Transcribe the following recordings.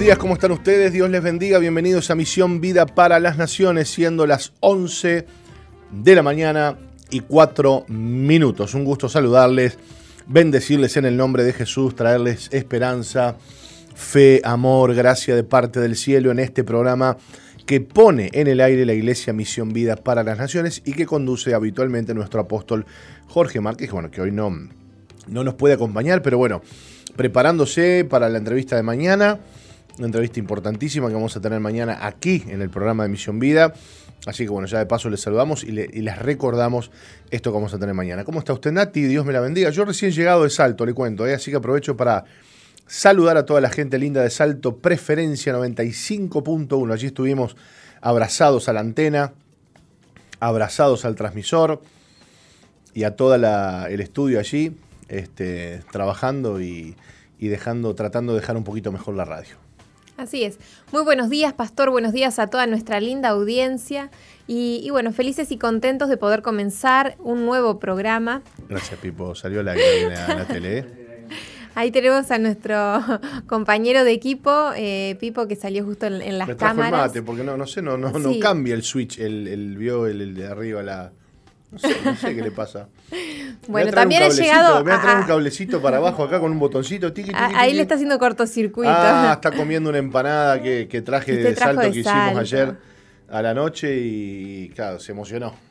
Buenos días, ¿cómo están ustedes? Dios les bendiga, bienvenidos a Misión Vida para las Naciones, siendo las 11 de la mañana y 4 minutos. Un gusto saludarles, bendecirles en el nombre de Jesús, traerles esperanza, fe, amor, gracia de parte del cielo en este programa que pone en el aire la Iglesia Misión Vida para las Naciones y que conduce habitualmente nuestro apóstol Jorge Márquez, bueno, que hoy no, no nos puede acompañar, pero bueno, preparándose para la entrevista de mañana una entrevista importantísima que vamos a tener mañana aquí en el programa de Misión Vida. Así que bueno, ya de paso les saludamos y, les recordamos esto que vamos a tener mañana. ¿Cómo está usted, Nati? Dios me la bendiga. Yo recién llegado de Salto, le cuento, ¿eh? así que aprovecho para saludar a toda la gente linda de Salto, preferencia 95.1. Allí estuvimos abrazados a la antena, abrazados al transmisor y a todo el estudio allí, este, trabajando y, y dejando, tratando de dejar un poquito mejor la radio. Así es. Muy buenos días, Pastor. Buenos días a toda nuestra linda audiencia. Y, bueno, felices y contentos de poder comenzar un nuevo programa. Gracias, Pipo. Salió la, la, la tele. ¿eh? Ahí tenemos a nuestro compañero de equipo, eh, Pipo, que salió justo en, las Me cámaras. Porque no, no sé, no, no, no cambia el switch, el, el vio el, de arriba, la. No sé, no sé qué le pasa. Bueno, también he llegado. Me voy a traer un cablecito para abajo acá con un botoncito. ahí le está haciendo cortocircuito. Ah, está comiendo una empanada que, traje de salto que hicimos ayer a la noche y, claro, se emocionó.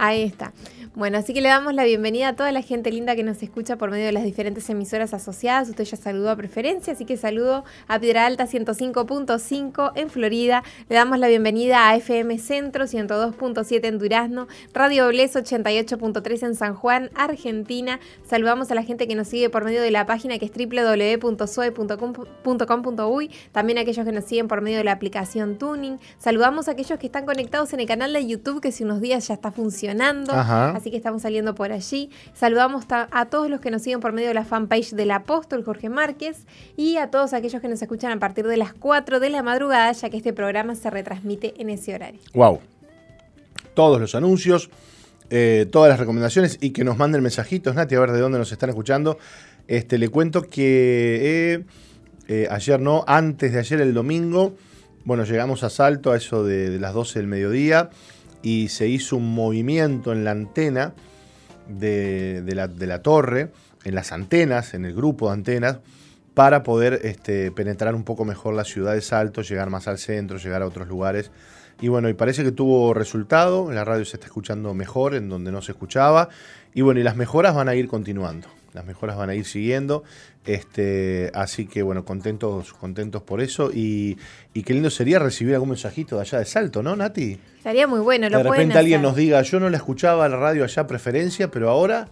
Ahí está. Bueno, así que le damos la bienvenida a toda la gente linda que nos escucha por medio de las diferentes emisoras asociadas. Usted ya saludó a preferencia, así que saludo a Piedra Alta 105.5 en Florida. Le damos la bienvenida a FM Centro 102.7 en Durazno, Radio Bles 88.3 en San Juan, Argentina. Saludamos a la gente que nos sigue por medio de la página que es www.soe.com.uy. También a aquellos que nos siguen por medio de la aplicación Tuning. Saludamos a aquellos que están conectados en el canal de YouTube que si unos días ya está funcionando así que estamos saliendo por allí. Saludamos a todos los que nos siguen por medio de la fanpage del apóstol Jorge Márquez y a todos aquellos que nos escuchan a partir de las 4 de la madrugada, ya que este programa se retransmite en ese horario. Wow. Todos los anuncios, eh, todas las recomendaciones y que nos manden mensajitos, Nati, a ver de dónde nos están escuchando. Este, le cuento que eh, ayer no, antes de ayer el domingo, bueno, llegamos a Salto a eso de, de las 12 del mediodía y se hizo un movimiento en la antena de, la, torre, en las antenas, en el grupo de antenas, para poder este, penetrar un poco mejor la ciudad de Salto, llegar más al centro, llegar a otros lugares. Y bueno, y parece que tuvo resultado, la radio se está escuchando mejor en donde no se escuchaba, y bueno, y las mejoras van a ir continuando las mejoras van a ir siguiendo. Este, así que bueno, contentos, contentos por eso. Y, qué lindo sería recibir algún mensajito de allá de Salto, ¿no, Nati? Estaría muy bueno, lo De repente alguien nos diga, yo no la escuchaba la radio allá preferencia, pero ahora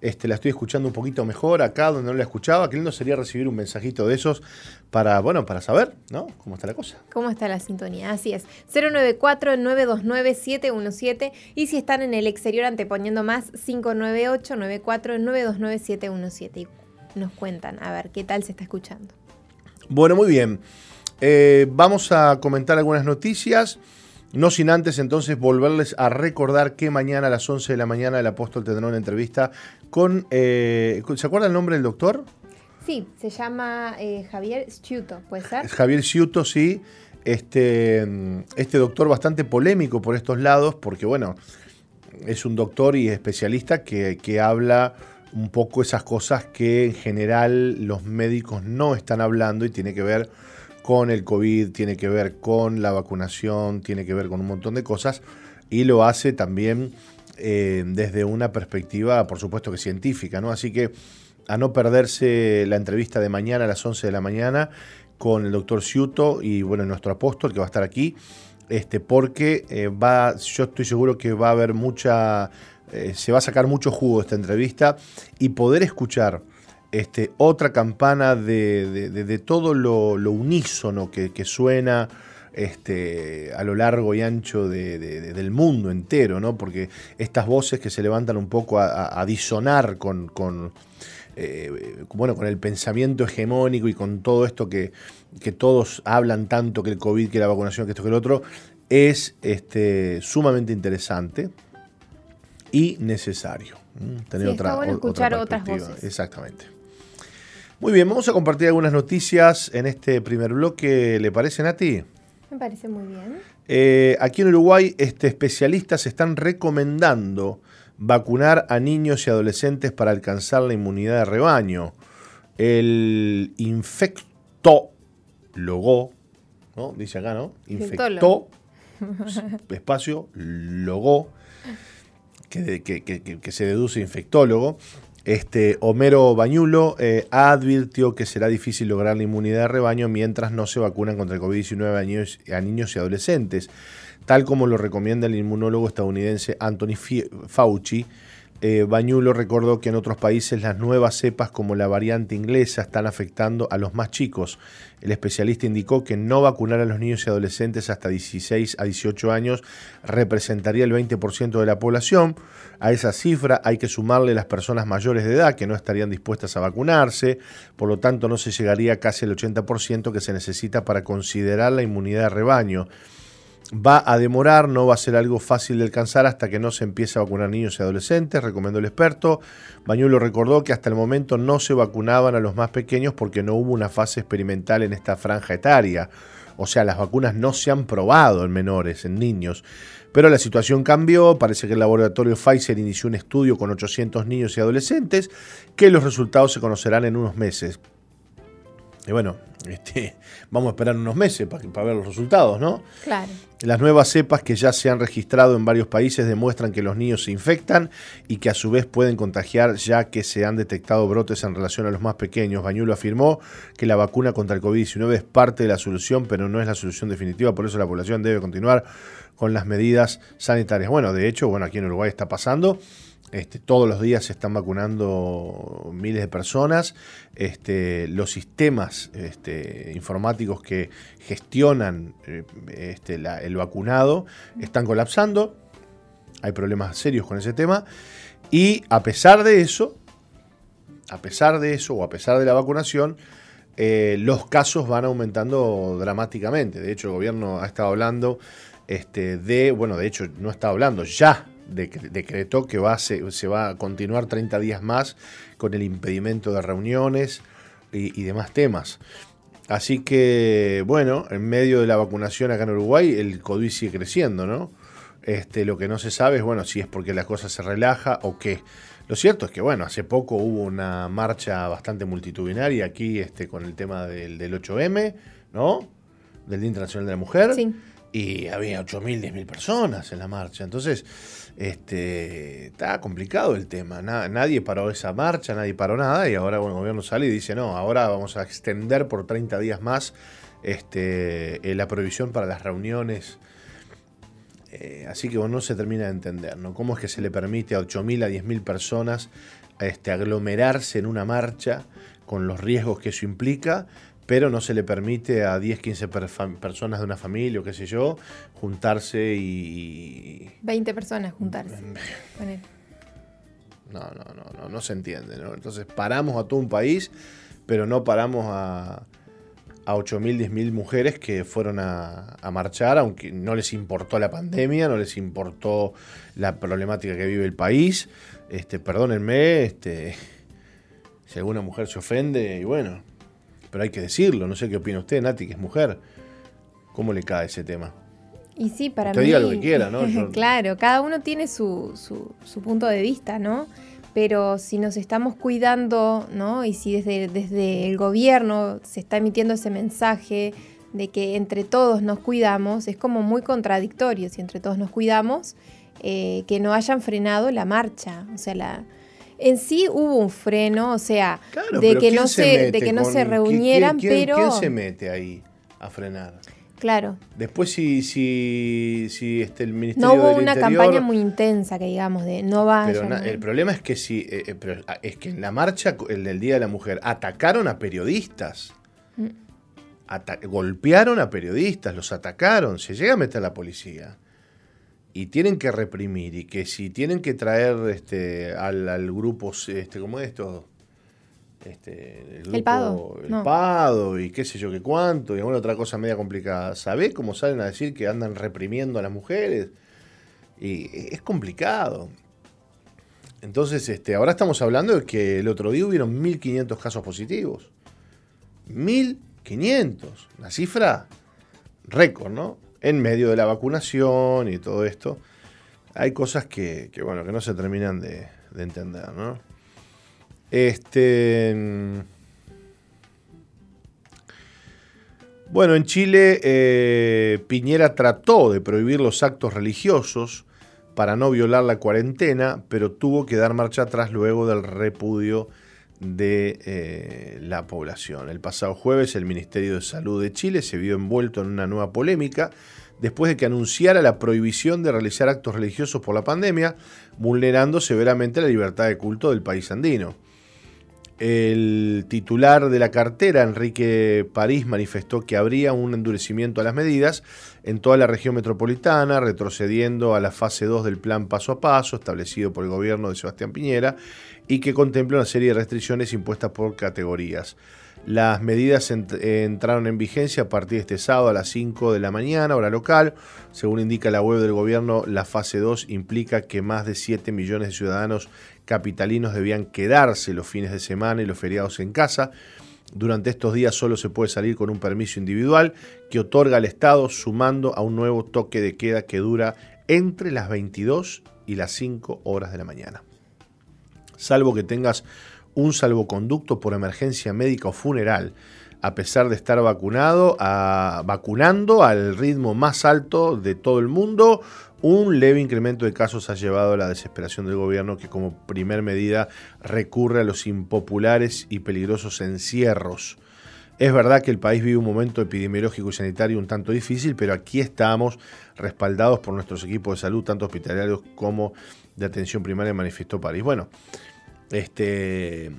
este, la estoy escuchando un poquito mejor acá donde no la escuchaba. Qué lindo sería recibir un mensajito de esos para, bueno, para saber, ¿no? Cómo está la cosa. Cómo está la sintonía, así es. 094-929-717 y si están en el exterior anteponiendo más, 598-94-929-717. Nos cuentan, a ver, ¿qué tal se está escuchando? Bueno, muy bien. Eh, vamos a comentar algunas noticias. No sin antes entonces volverles a recordar que mañana a las 11 de la mañana el apóstol tendrá una entrevista con... Eh, ¿Se acuerda el nombre del doctor? Sí, se llama eh, Javier Sciuto, ¿puede ser? Javier Sciuto, sí. Este, este doctor bastante polémico por estos lados, porque bueno, es un doctor y especialista que, que habla un poco esas cosas que en general los médicos no están hablando y tiene que ver con el COVID, tiene que ver con la vacunación, tiene que ver con un montón de cosas y lo hace también eh, desde una perspectiva, por supuesto que científica, ¿no? Así que a no perderse la entrevista de mañana a las 11 de la mañana con el doctor Ciuto y bueno, nuestro apóstol que va a estar aquí, este, porque eh, va, yo estoy seguro que va a haber mucha, eh, se va a sacar mucho jugo de esta entrevista y poder escuchar este, otra campana de, todo lo, unísono que, suena este, a lo largo y ancho del mundo entero, ¿no? porque estas voces que se levantan un poco a, disonar con, eh, bueno, con el pensamiento hegemónico y con todo esto que, todos hablan tanto, que el COVID, que la vacunación, que esto, que el otro, es este, sumamente interesante y necesario. Tener otra, escuchar otras voces. Exactamente. Muy bien, vamos a compartir algunas noticias en este primer bloque. ¿Le parece, Nati? Me parece muy bien. Eh, aquí en Uruguay, este, especialistas están recomendando vacunar a niños y adolescentes para alcanzar la inmunidad de rebaño. El infectólogo, ¿no? Dice acá, ¿no? Infectó, espacio, logo, que, se deduce infectólogo. Este, Homero Bañulo eh, advirtió que será difícil lograr la inmunidad de rebaño mientras no se vacunan contra el COVID-19 a niños, y adolescentes, tal como lo recomienda el inmunólogo estadounidense Anthony Fauci. Eh, Bañulo recordó que en otros países las nuevas cepas como la variante inglesa están afectando a los más chicos. El especialista indicó que no vacunar a los niños y adolescentes hasta 16 a 18 años representaría el 20% de la población. A esa cifra hay que sumarle las personas mayores de edad que no estarían dispuestas a vacunarse, por lo tanto no se llegaría casi al 80% que se necesita para considerar la inmunidad de rebaño va a demorar, no va a ser algo fácil de alcanzar hasta que no se empiece a vacunar niños y adolescentes, recomendó el experto. Bañuelo recordó que hasta el momento no se vacunaban a los más pequeños porque no hubo una fase experimental en esta franja etaria. O sea, las vacunas no se han probado en menores, en niños. Pero la situación cambió, parece que el laboratorio Pfizer inició un estudio con 800 niños y adolescentes, que los resultados se conocerán en unos meses. Y bueno, este, vamos a esperar unos meses para, para, ver los resultados, ¿no? Claro. Las nuevas cepas que ya se han registrado en varios países demuestran que los niños se infectan y que a su vez pueden contagiar ya que se han detectado brotes en relación a los más pequeños. Bañulo afirmó que la vacuna contra el COVID-19 es parte de la solución, pero no es la solución definitiva, por eso la población debe continuar con las medidas sanitarias. Bueno, de hecho, bueno, aquí en Uruguay está pasando. Este, todos los días se están vacunando miles de personas. Este, los sistemas este, informáticos que gestionan eh, el vacunado están colapsando. Hay problemas serios con ese tema. Y a pesar de eso, a pesar de eso o a pesar de la vacunación, eh, los casos van aumentando dramáticamente. De hecho, el gobierno ha estado hablando de, bueno, de hecho no está hablando, ya decretó que va, se, va a continuar 30 días más con el impedimento de reuniones y, demás temas. Así que, bueno, en medio de la vacunación acá en Uruguay, el COVID sigue creciendo, ¿no? Este, lo que no se sabe es, bueno, si es porque la cosa se relaja o qué. Lo cierto es que, bueno, hace poco hubo una marcha bastante multitudinaria aquí este, con el tema del, del 8M, ¿no? Del Día Internacional de la Mujer. Sí. Y había 8.000, 10.000 personas en la marcha. Entonces, este, está complicado el tema. nadie paró esa marcha, nadie paró nada y ahora el gobierno sale y dice, no, ahora vamos a extender por 30 días más este, eh, la prohibición para las reuniones. Eh, así que bueno, no se termina de entender, ¿no? ¿Cómo es que se le permite a 8.000, a 10.000 personas este, aglomerarse en una marcha con los riesgos que eso implica? Pero no se le permite a 10, 15 personas de una familia o qué sé yo juntarse y... 20 personas juntarse. No, no, no, no, no se entiende. ¿no? Entonces paramos a todo un país, pero no paramos a, a 8.000, 10.000 mujeres que fueron a, a, marchar, aunque no les importó la pandemia, no les importó la problemática que vive el país. Este, perdónenme, este, si alguna mujer se ofende, y bueno, pero hay que decirlo. No sé qué opina usted, Nati, que es mujer. ¿Cómo le cae ese tema? Y sí, para usted mí. diga lo que quiera, ¿no? claro, cada uno tiene su, su, punto de vista, ¿no? Pero si nos estamos cuidando, ¿no? Y si desde, desde el gobierno se está emitiendo ese mensaje de que entre todos nos cuidamos, es como muy contradictorio. Si entre todos nos cuidamos, eh, que no hayan frenado la marcha. O sea, la, en sí hubo un freno, o sea, de, que no se, de que no se reunieran, pero... ¿Quién se mete ahí a frenar? Claro. Después si, si, si este, el Ministerio No hubo una campaña muy intensa, que digamos, de no vayan. Pero el problema es que si, eh, eh, ah, es que en la marcha el del Día de la Mujer atacaron a periodistas. Mm. golpearon a periodistas, los atacaron, se llega a meter la policía y tienen que reprimir y que si tienen que traer este al, al grupo este como esto este el, el pado el pado y qué sé yo qué cuánto y alguna otra cosa media complicada ¿sabés cómo salen a decir que andan reprimiendo a las mujeres? y es complicado Entonces, este, ahora estamos hablando de que el otro día hubieron 1.500 casos positivos. 1.500. Una cifra récord, ¿no? En medio de la vacunación y todo esto. Hay cosas que, bueno, que no se terminan de, entender, ¿no? Este. Bueno, en Chile eh, Piñera trató de prohibir los actos religiosos para no violar la cuarentena, pero tuvo que dar marcha atrás luego del repudio de eh, la población. El pasado jueves el Ministerio de Salud de Chile se vio envuelto en una nueva polémica después de que anunciara la prohibición de realizar actos religiosos por la pandemia, vulnerando severamente la libertad de culto del país andino. El titular de la cartera, Enrique París, manifestó que habría un endurecimiento a las medidas en toda la región metropolitana, retrocediendo a la fase 2 del plan paso a paso establecido por el gobierno de Sebastián Piñera y que contempla una serie de restricciones impuestas por categorías. Las medidas entraron en vigencia a partir de este sábado a las 5 de la mañana, hora local. Según indica la web del gobierno, la fase 2 implica que más de 7 millones de ciudadanos capitalinos debían quedarse los fines de semana y los feriados en casa. Durante estos días solo se puede salir con un permiso individual que otorga el Estado sumando a un nuevo toque de queda que dura entre las 22 y las 5 horas de la mañana. Salvo que tengas un salvoconducto por emergencia médica o funeral, a pesar de estar vacunado, a, vacunando al ritmo más alto de todo el mundo, un leve incremento de casos ha llevado a la desesperación del gobierno que como primer medida recurre a los impopulares y peligrosos encierros. Es verdad que el país vive un momento epidemiológico y sanitario un tanto difícil, pero aquí estamos respaldados por nuestros equipos de salud, tanto hospitalarios como de atención primaria, manifestó París. Bueno, este,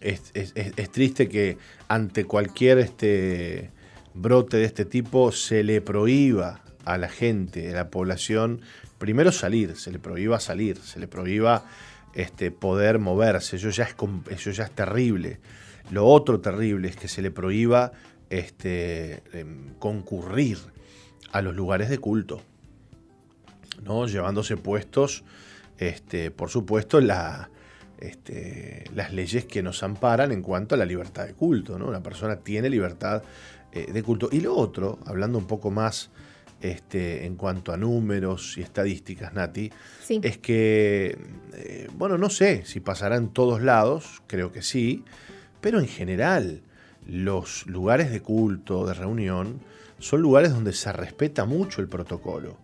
es, triste que ante cualquier este, brote de este tipo se le prohíba a la gente, a la población, primero salir, se le prohíba salir, se le prohíba este, poder moverse, eso ya, es, eso ya es terrible. Lo otro terrible es que se le prohíba este, em, concurrir a los lugares de culto, ¿no? llevándose puestos, este, por supuesto, este, las leyes que nos amparan en cuanto a la libertad de culto. ¿no? Una persona tiene libertad eh, de culto. Y lo otro, hablando un poco más este, en cuanto a números y estadísticas, Nati, es que, eh, bueno, no sé si pasará en todos lados, creo que sí, pero en general los lugares de culto, de reunión, son lugares donde se respeta mucho el protocolo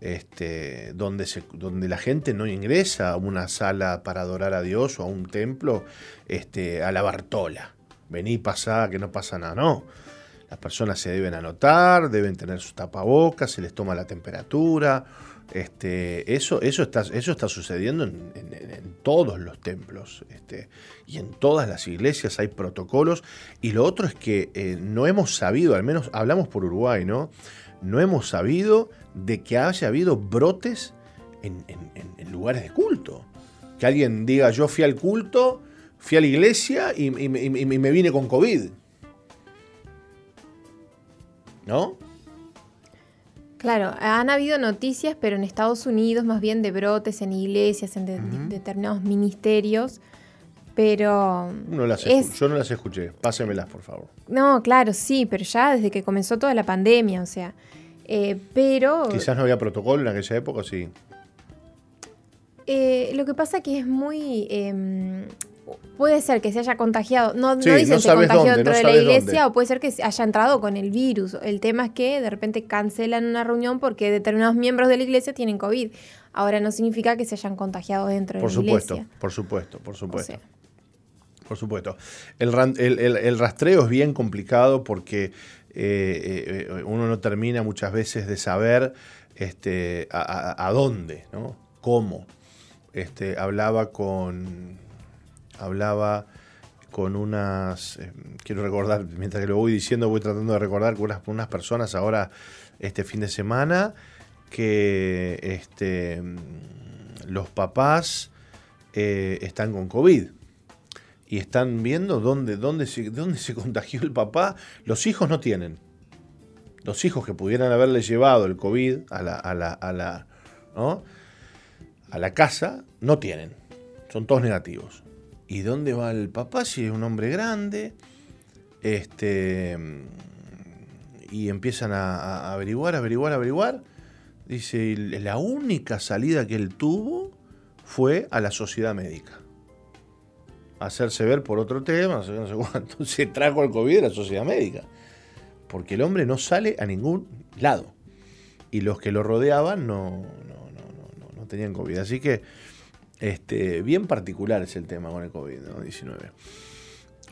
este, donde, se, donde la gente no ingresa a una sala para adorar a Dios o a un templo este, a la Bartola. Vení, pasá, que no pasa nada. No. Las personas se deben anotar, deben tener su tapabocas, se les toma la temperatura. Este, eso, eso, está, eso está sucediendo en, todos los templos este, y en todas las iglesias hay protocolos. Y lo otro es que eh, no hemos sabido, al menos hablamos por Uruguay, ¿no? No hemos sabido de que haya habido brotes en, lugares de culto. Que alguien diga, yo fui al culto, fui a la iglesia y, me vine con COVID. ¿No? Claro, han habido noticias, pero en Estados Unidos más bien de brotes en iglesias, en determinados ministerios, pero... yo no las escuché, pásemelas por favor. No, claro, sí, pero ya desde que comenzó toda la pandemia, o sea, eh, pero... Quizás no había protocolo en aquella época, sí. Eh, lo que pasa que es muy... Em, puede ser que se haya contagiado, no, no dicen que se contagió dentro de la iglesia o puede ser que haya entrado con el virus. El tema es que de repente cancelan una reunión porque determinados miembros de la iglesia tienen COVID. Ahora no significa que se hayan contagiado dentro de la iglesia. Por supuesto, por supuesto, por supuesto. Por supuesto. el, rastreo es bien complicado porque eh, eh, uno no termina muchas veces de saber este, a, dónde, ¿no? cómo. Este, hablaba con. Hablaba con unas. Eh, quiero recordar, mientras que lo voy diciendo, voy tratando de recordar con unas, personas ahora este fin de semana que este, los papás están con COVID y están viendo dónde, dónde, se, dónde se contagió el papá. Los hijos no tienen. Los hijos que pudieran haberle llevado el COVID a la, a la, a la, a la casa no tienen, son todos negativos. ¿Y dónde va el papá si es un hombre grande? Este, y empiezan a, averiguar, averiguar, averiguar. Dice, la única salida que él tuvo fue a la sociedad médica. hacerse ver por otro tema, no sé, no sé cuánto. Se trajo el COVID a la sociedad médica. Porque el hombre no sale a ningún lado. Y los que lo rodeaban no, no, no, no, no tenían COVID. Así que este, bien particular es el tema con el COVID-19.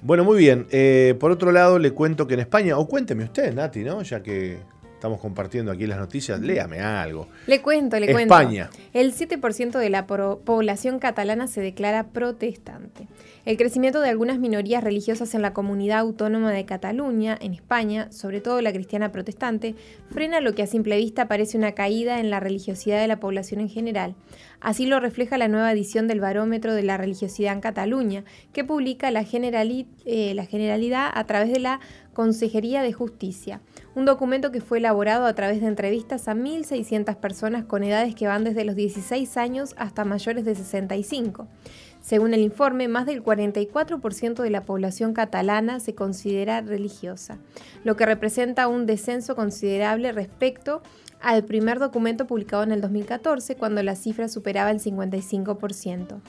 Bueno, muy bien. Eh, por otro lado, le cuento que en España, o cuénteme usted, Nati, ¿no? Ya que estamos compartiendo aquí las noticias, léame algo. Le cuento, le cuento. España. El 7% de la población catalana se declara protestante. El crecimiento de algunas minorías religiosas en la comunidad autónoma de Cataluña, en España, sobre todo la cristiana protestante, frena lo que a simple vista parece una caída en la religiosidad de la población en general. Así lo refleja la nueva edición del Barómetro de la Religiosidad en Cataluña, que publica la, eh, generalidad a través de la Consejería de Justicia, un documento que fue elaborado a través de entrevistas a 1.600 personas con edades que van desde los 16 años hasta mayores de 65. Según el informe, más del 44% de la población catalana se considera religiosa, lo que representa un descenso considerable respecto al primer documento publicado en el 2014, cuando la cifra superaba el 55%.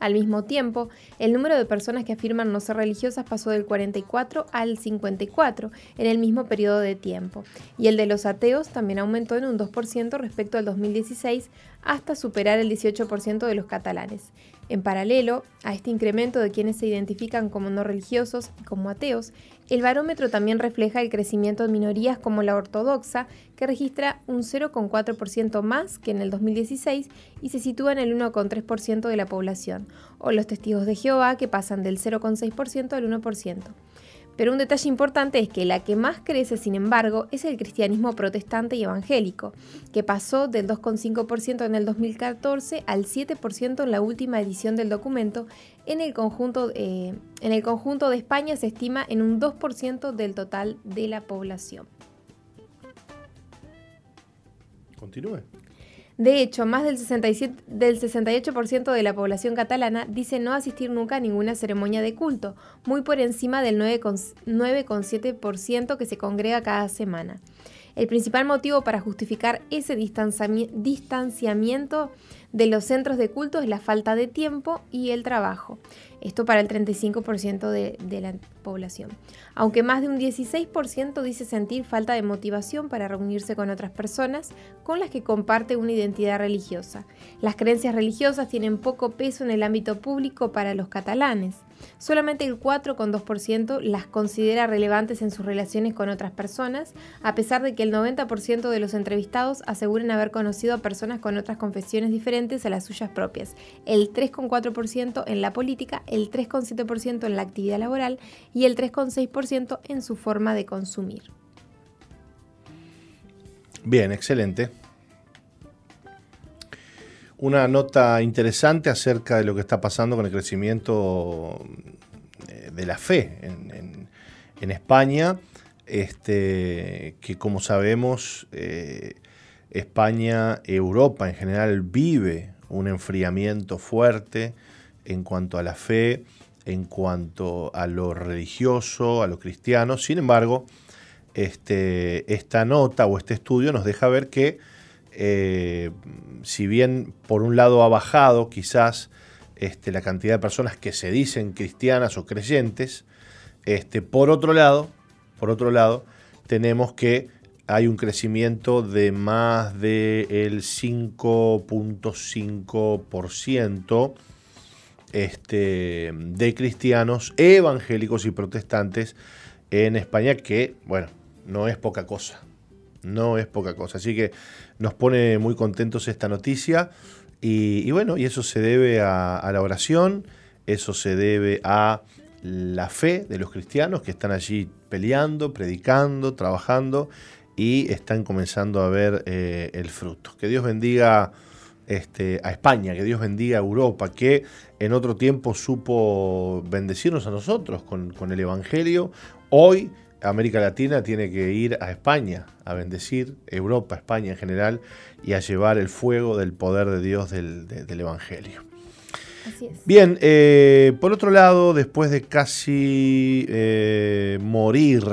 Al mismo tiempo, el número de personas que afirman no ser religiosas pasó del 44 al 54 en el mismo periodo de tiempo, y el de los ateos también aumentó en un 2% respecto al 2016 hasta superar el 18% de los catalanes. En paralelo a este incremento de quienes se identifican como no religiosos y como ateos, el barómetro también refleja el crecimiento de minorías como la ortodoxa, que registra un 0,4% más que en el 2016 y se sitúa en el 1,3% de la población, o los testigos de Jehová, que pasan del 0,6% al 1%. Pero un detalle importante es que la que más crece, sin embargo, es el cristianismo protestante y evangélico, que pasó del 2,5% en el 2014 al 7% en la última edición del documento. En el, conjunto, eh, de España se estima en un 2% del total de la población. Continúe. De hecho, más del, 67, del 68% de la población catalana dice no asistir nunca a ninguna ceremonia de culto, muy por encima del 9,7% que se congrega cada semana. El principal motivo para justificar ese distanciamiento de los centros de culto es la falta de tiempo y el trabajo. Esto para el 35% de, de, la población. Aunque más de un 16% dice sentir falta de motivación para reunirse con otras personas con las que comparte una identidad religiosa. Las creencias religiosas tienen poco peso en el ámbito público para los catalanes. Solamente el 4,2% las considera relevantes en sus relaciones con otras personas, a pesar de que el 90% de los entrevistados aseguran haber conocido a personas con otras confesiones diferentes a las suyas propias, el 3,4% en la política, el 3,7% en la actividad laboral y el 3,6% en su forma de consumir. Bien, excelente una nota interesante acerca de lo que está pasando con el crecimiento eh, de la fe en, España, este, que como sabemos, eh, España, Europa en general vive un enfriamiento fuerte en cuanto a la fe, en cuanto a lo religioso, a lo cristiano. Sin embargo, este, esta nota o este estudio nos deja ver que eh, si bien por un lado ha bajado quizás este, la cantidad de personas que se dicen cristianas o creyentes, este, por otro lado, por otro lado, tenemos que hay un crecimiento de más del 5.5% este, de cristianos evangélicos y protestantes en España, que, bueno, no es poca cosa no es poca cosa. Así que nos pone muy contentos esta noticia y, bueno, y eso se debe a, la oración, eso se debe a la fe de los cristianos que están allí peleando, predicando, trabajando y están comenzando a ver eh, el fruto. Que Dios bendiga este, a España, que Dios bendiga a Europa, que en otro tiempo supo bendecirnos a nosotros con, con el Evangelio. Hoy América Latina tiene que ir a España a bendecir, Europa, España en general, y a llevar el fuego del poder de Dios del, Evangelio. Así es. Bien, eh, por otro lado, después de casi eh, morir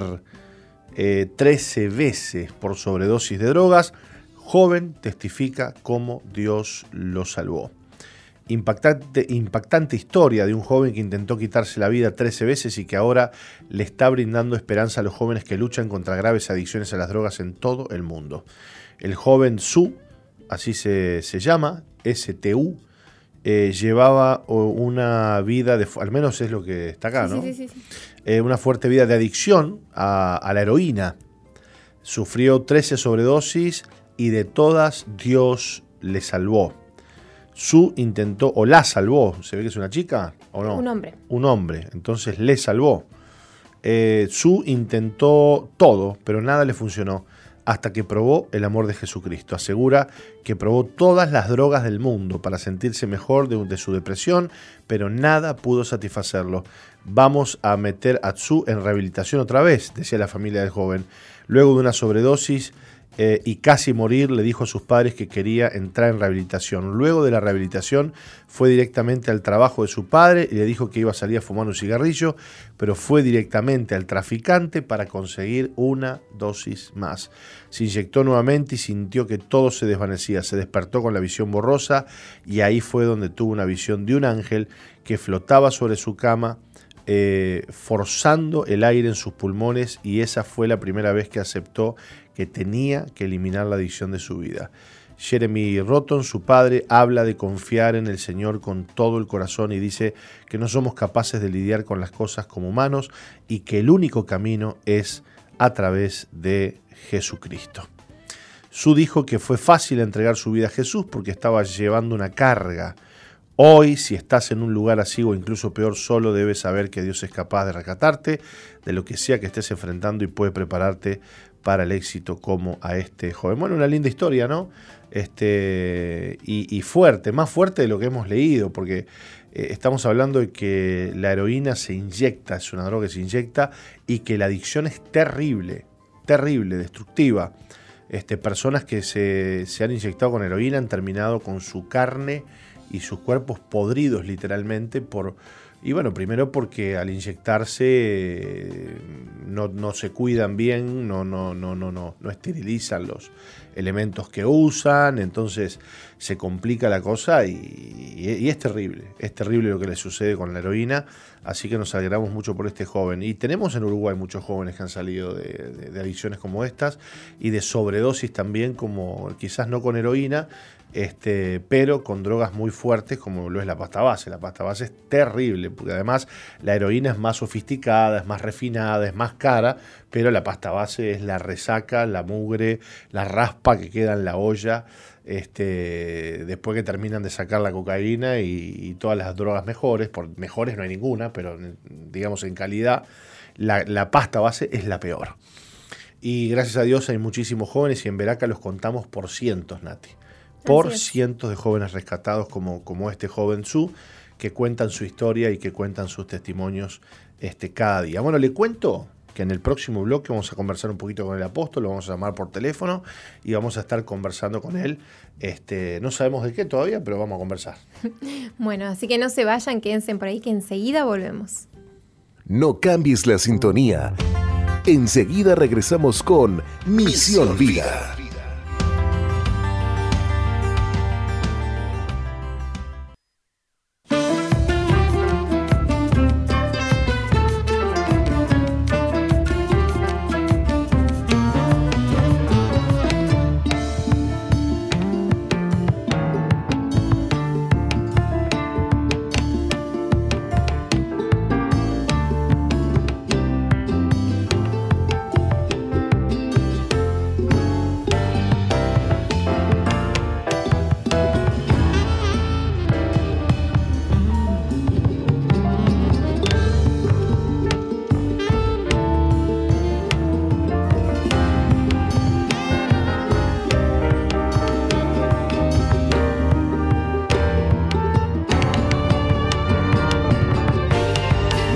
13 veces por sobredosis de drogas, joven testifica cómo Dios lo salvó. Impactante, impactante, historia de un joven que intentó quitarse la vida 13 veces y que ahora le está brindando esperanza a los jóvenes que luchan contra graves adicciones a las drogas en todo el mundo. El joven Su, así se, llama, STU, eh, llevaba una vida de, al menos es lo que está acá, ¿no? Sí, sí, sí, eh, una fuerte vida de adicción a, a la heroína. Sufrió 13 sobredosis y de todas Dios le salvó. Su intentó, o la salvó, ¿se ve que es una chica o no? Un hombre. Un hombre, entonces le salvó. Eh, Su intentó todo, pero nada le funcionó hasta que probó el amor de Jesucristo. Asegura que probó todas las drogas del mundo para sentirse mejor de, de, su depresión, pero nada pudo satisfacerlo. Vamos a meter a Su en rehabilitación otra vez, decía la familia del joven. Luego de una sobredosis, eh, y casi morir le dijo a sus padres que quería entrar en rehabilitación. Luego de la rehabilitación fue directamente al trabajo de su padre y le dijo que iba a salir a fumar un cigarrillo, pero fue directamente al traficante para conseguir una dosis más. Se inyectó nuevamente y sintió que todo se desvanecía. Se despertó con la visión borrosa y ahí fue donde tuvo una visión de un ángel que flotaba sobre su cama. Eh, forzando el aire en sus pulmones y esa fue la primera vez que aceptó que tenía que eliminar la adicción de su vida. Jeremy Rotten, su padre, habla de confiar en el Señor con todo el corazón y dice que no somos capaces de lidiar con las cosas como humanos y que el único camino es a través de Jesucristo. Su dijo que fue fácil entregar su vida a Jesús porque estaba llevando una carga. Hoy, si estás en un lugar así o incluso peor solo, debes saber que Dios es capaz de rescatarte de lo que sea que estés enfrentando y puede prepararte para el éxito como a este joven. Bueno, una linda historia, ¿no? Este, y, fuerte, más fuerte de lo que hemos leído, porque eh, estamos hablando de que la heroína se inyecta, es una droga que se inyecta, y que la adicción es terrible, terrible, destructiva. Este, personas que se, se han inyectado con heroína han terminado con su carne y sus cuerpos podridos literalmente por, y bueno, primero porque al inyectarse eh, no, se cuidan bien, no, no, no, no, no, no esterilizan los elementos que usan, entonces se complica la cosa y, es terrible, es terrible lo que le sucede con la heroína, así que nos alegramos mucho por este joven. Y tenemos en Uruguay muchos jóvenes que han salido de, de adicciones como estas y de sobredosis también, como quizás no con heroína, este, pero con drogas muy fuertes como lo es la pasta base. La pasta base es terrible, porque además la heroína es más sofisticada, es más refinada, es más cara, pero la pasta base es la resaca, la mugre, la raspa que queda en la olla. Este, después que terminan de sacar la cocaína y, todas las drogas mejores, por mejores no hay ninguna, pero digamos en calidad, la, la pasta base es la peor. Y gracias a Dios hay muchísimos jóvenes y en Veraca los contamos por cientos, Nati por cientos de jóvenes rescatados como, como este joven Su, que cuentan su historia y que cuentan sus testimonios este, cada día. Bueno, le cuento que en el próximo bloque vamos a conversar un poquito con el apóstol, lo vamos a llamar por teléfono y vamos a estar conversando con él. Este, no sabemos de qué todavía, pero vamos a conversar. Bueno, así que no se vayan, quédense por ahí que enseguida volvemos. No cambies la sintonía. Enseguida regresamos con Misión, Vida.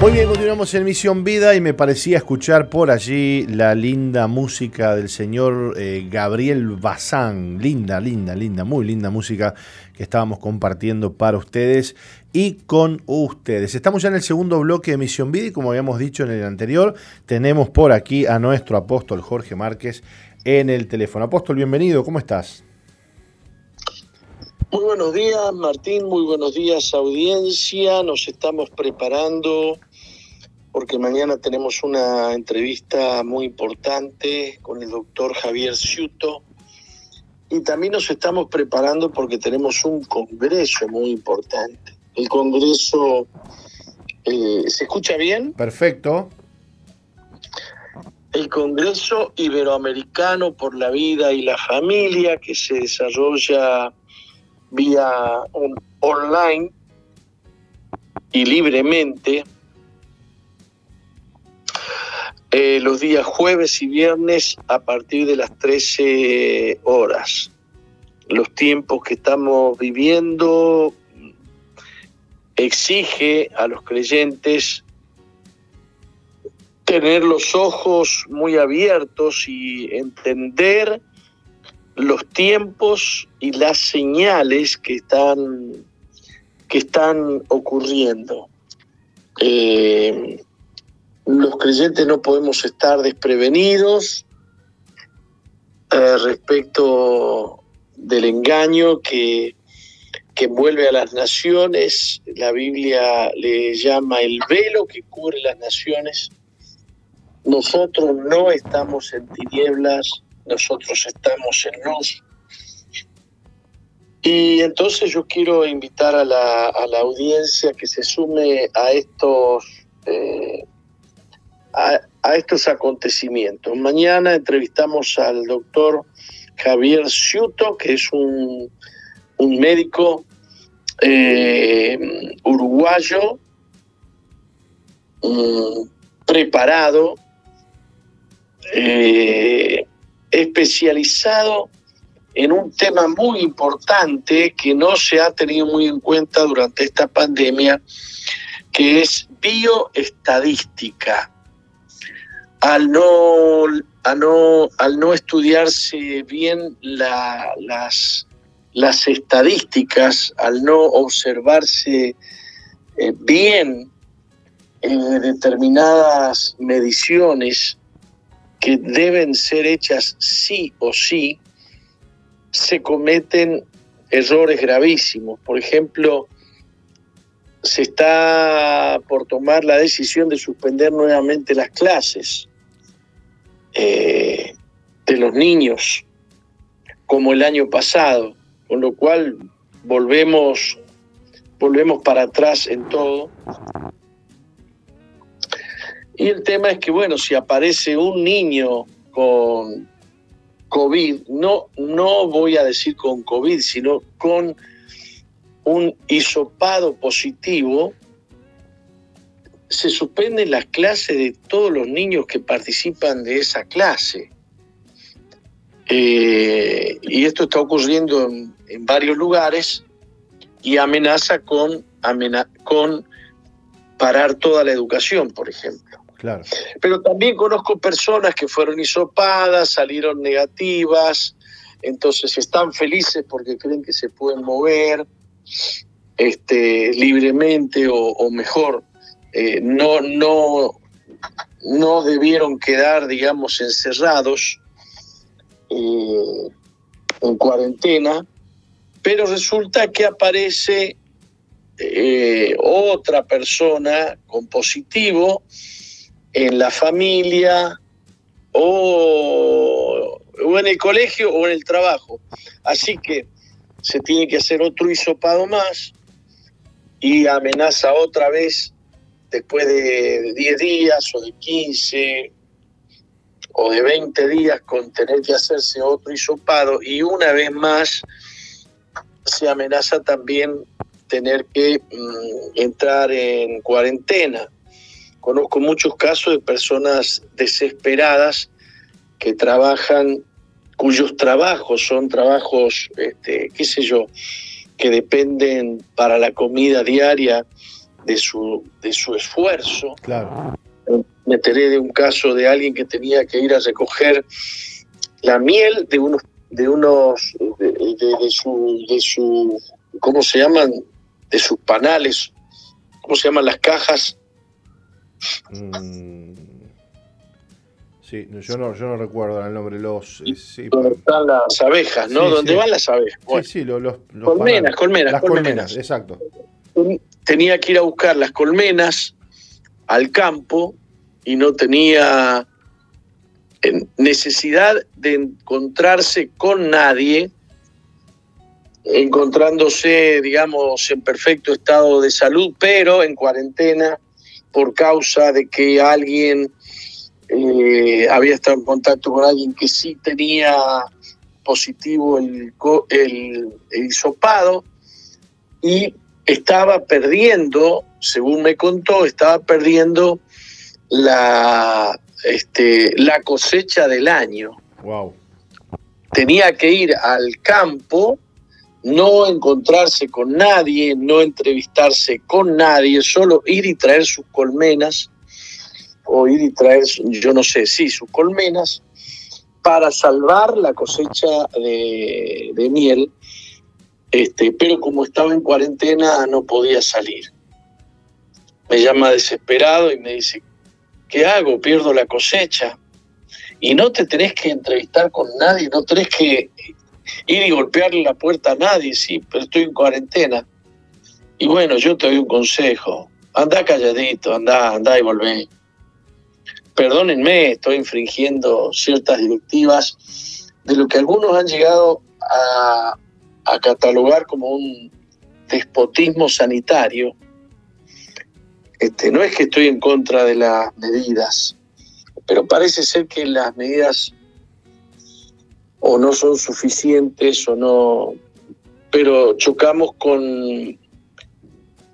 Muy bien, continuamos en Misión Vida y me parecía escuchar por allí la linda música del señor eh, Gabriel Bazán. Linda, linda, linda, muy linda música que estábamos compartiendo para ustedes y con ustedes. Estamos ya en el segundo bloque de Misión Vida y como habíamos dicho en el anterior, tenemos por aquí a nuestro apóstol Jorge Márquez en el teléfono. Apóstol, bienvenido, ¿cómo estás? Muy buenos días, Martín, muy buenos días, audiencia. Nos estamos preparando porque mañana tenemos una entrevista muy importante con el doctor Javier Ciuto y también nos estamos preparando porque tenemos un congreso muy importante. El congreso, eh, ¿se escucha bien? Perfecto. El Congreso Iberoamericano por la Vida y la Familia que se desarrolla vía online y libremente eh, los días jueves y viernes a partir de las 13 horas. Los tiempos que estamos viviendo exige a los creyentes tener los ojos muy abiertos y entender los tiempos y las señales que están, que están ocurriendo. Eh, los creyentes no podemos estar desprevenidos eh, respecto del engaño que, que envuelve a las naciones. La Biblia le llama el velo que cubre las naciones. Nosotros no estamos en tinieblas, nosotros estamos en luz. Y entonces yo quiero invitar a la, a la audiencia que se sume a estos eh, a, estos acontecimientos. Mañana entrevistamos al doctor Javier Ciuto, que es un, médico eh, uruguayo preparado, eh, especializado en un tema muy importante que no se ha tenido muy en cuenta durante esta pandemia, que es bioestadística al no, no, al no estudiarse bien las, estadísticas, al no observarse eh, bien eh, determinadas mediciones que deben ser hechas sí o sí, se cometen errores gravísimos. Por ejemplo, se está por tomar la decisión de suspender nuevamente las clases. Eh, de los niños como el año pasado, con lo cual volvemos, volvemos para atrás en todo. Y el tema es que, bueno, si aparece un niño con COVID, no, no voy a decir con COVID, sino con un hisopado positivo, se suspenden las clases de todos los niños que participan de esa clase. Eh, y esto está ocurriendo en, varios lugares y amenaza con, con parar toda la educación, por ejemplo. Claro. Pero también conozco personas que fueron hisopadas, salieron negativas, entonces están felices porque creen que se pueden mover este, libremente o mejor eh, no, no, no debieron quedar, digamos, encerrados eh, en cuarentena, pero resulta que aparece eh, otra persona con positivo en la familia o, o, en el colegio o en el trabajo. Así que se tiene que hacer otro hisopado más y amenaza otra vez después de 10 días o de 15 o de 20 días con tener que hacerse otro hisopado y una vez más se amenaza también tener que mm, entrar en cuarentena. Conozco muchos casos de personas desesperadas que trabajan, cuyos trabajos son trabajos, este, qué sé yo, que dependen para la comida diaria de su, de su esfuerzo. Claro. Me enteré de un caso de alguien que tenía que ir a recoger la miel de unos, de unos, de, de su, de su, ¿cómo se llaman? De sus panales, ¿cómo se llaman las cajas? Mm, sí, yo no, yo no recuerdo el nombre. Los, eh, sí, donde están las abejas, ¿no? Sí, ¿Dónde sí. van las abejas? Bueno, sí, sí, los, los- los colmenas, colmenas, Las colmenas. colmenas, exacto. Tenía que ir a buscar las colmenas al campo y no tenía necesidad de encontrarse con nadie, encontrándose, digamos, en perfecto estado de salud, pero en cuarentena por causa de que alguien eh, había estado en contacto con alguien que sí tenía positivo el, el, el hisopado y estaba perdiendo, según me contó, estaba perdiendo la, este, la cosecha del año. Wow. Tenía que ir al campo, no encontrarse con nadie, no entrevistarse con nadie, solo ir y traer sus colmenas, o ir y traer, yo no sé, sí, sus colmenas, para salvar la cosecha de, de miel, este, pero como estaba en cuarentena no podía salir. Me llama desesperado y me dice, ¿qué hago? Pierdo la cosecha. Y no te tenés que entrevistar con nadie, no tenés que ir y golpearle la puerta a nadie, sí, pero estoy en cuarentena. Y bueno, yo te doy un consejo, anda calladito, anda, anda y volvé. Perdónenme, estoy infringiendo ciertas directivas de lo que algunos han llegado a, a catalogar como un despotismo sanitario. Este, no es que estoy en contra de las medidas, pero parece ser que las medidas o no son suficientes o no, pero chocamos con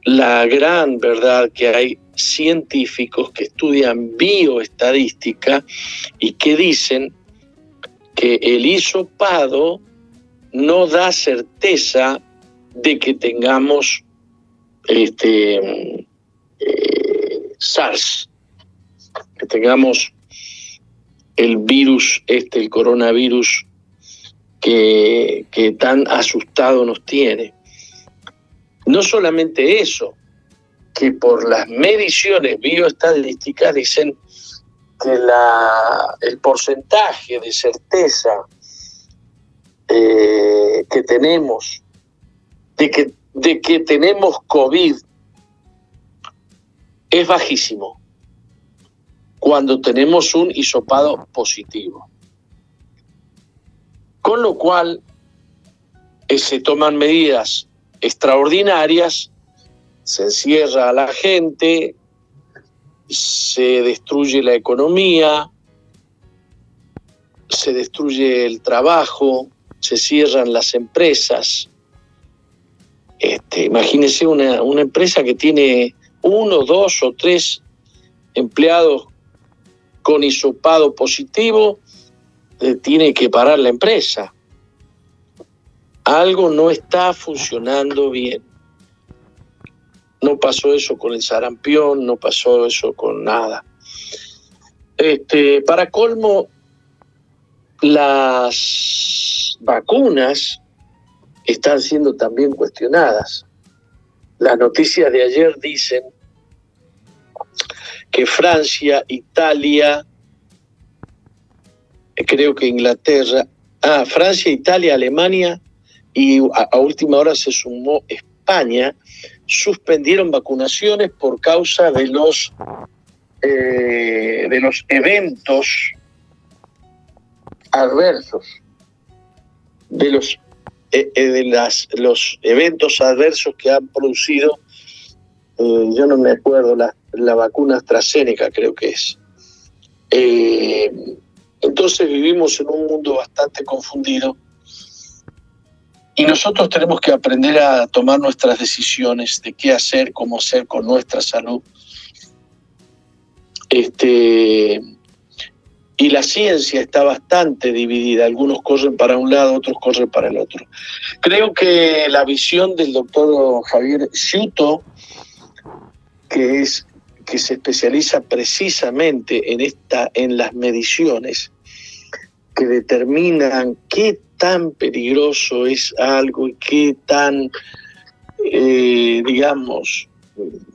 la gran verdad que hay científicos que estudian bioestadística y que dicen que el hisopado no da certeza de que tengamos este eh, SARS, que tengamos el virus, este, el coronavirus que, que tan asustado nos tiene. No solamente eso, que por las mediciones bioestadísticas dicen que la, el porcentaje de certeza eh, que tenemos de que, de que tenemos COVID es bajísimo cuando tenemos un hisopado positivo. Con lo cual eh, se toman medidas extraordinarias, se encierra a la gente, se destruye la economía, se destruye el trabajo, se cierran las empresas. Este, imagínense una, una empresa que tiene uno, dos o tres empleados con hisopado positivo, eh, tiene que parar la empresa. Algo no está funcionando bien. No pasó eso con el sarampión, no pasó eso con nada. Este, para colmo, las vacunas están siendo también cuestionadas. Las noticias de ayer dicen que Francia, Italia, creo que Inglaterra, ah, Francia, Italia, Alemania y a, a última hora se sumó España, suspendieron vacunaciones por causa de los eh, de los eventos adversos, de los eh, eh, de las los eventos adversos que han producido, eh, yo no me acuerdo la, la vacuna AstraZeneca creo que es. Entonces vivimos en un mundo bastante confundido y nosotros tenemos que aprender a tomar nuestras decisiones de qué hacer, cómo hacer con nuestra salud. Este, y la ciencia está bastante dividida. Algunos corren para un lado, otros corren para el otro. Creo que la visión del doctor Javier Sciuto que es que se especializa precisamente en esta en las mediciones que determinan qué tan peligroso es algo y qué tan eh, digamos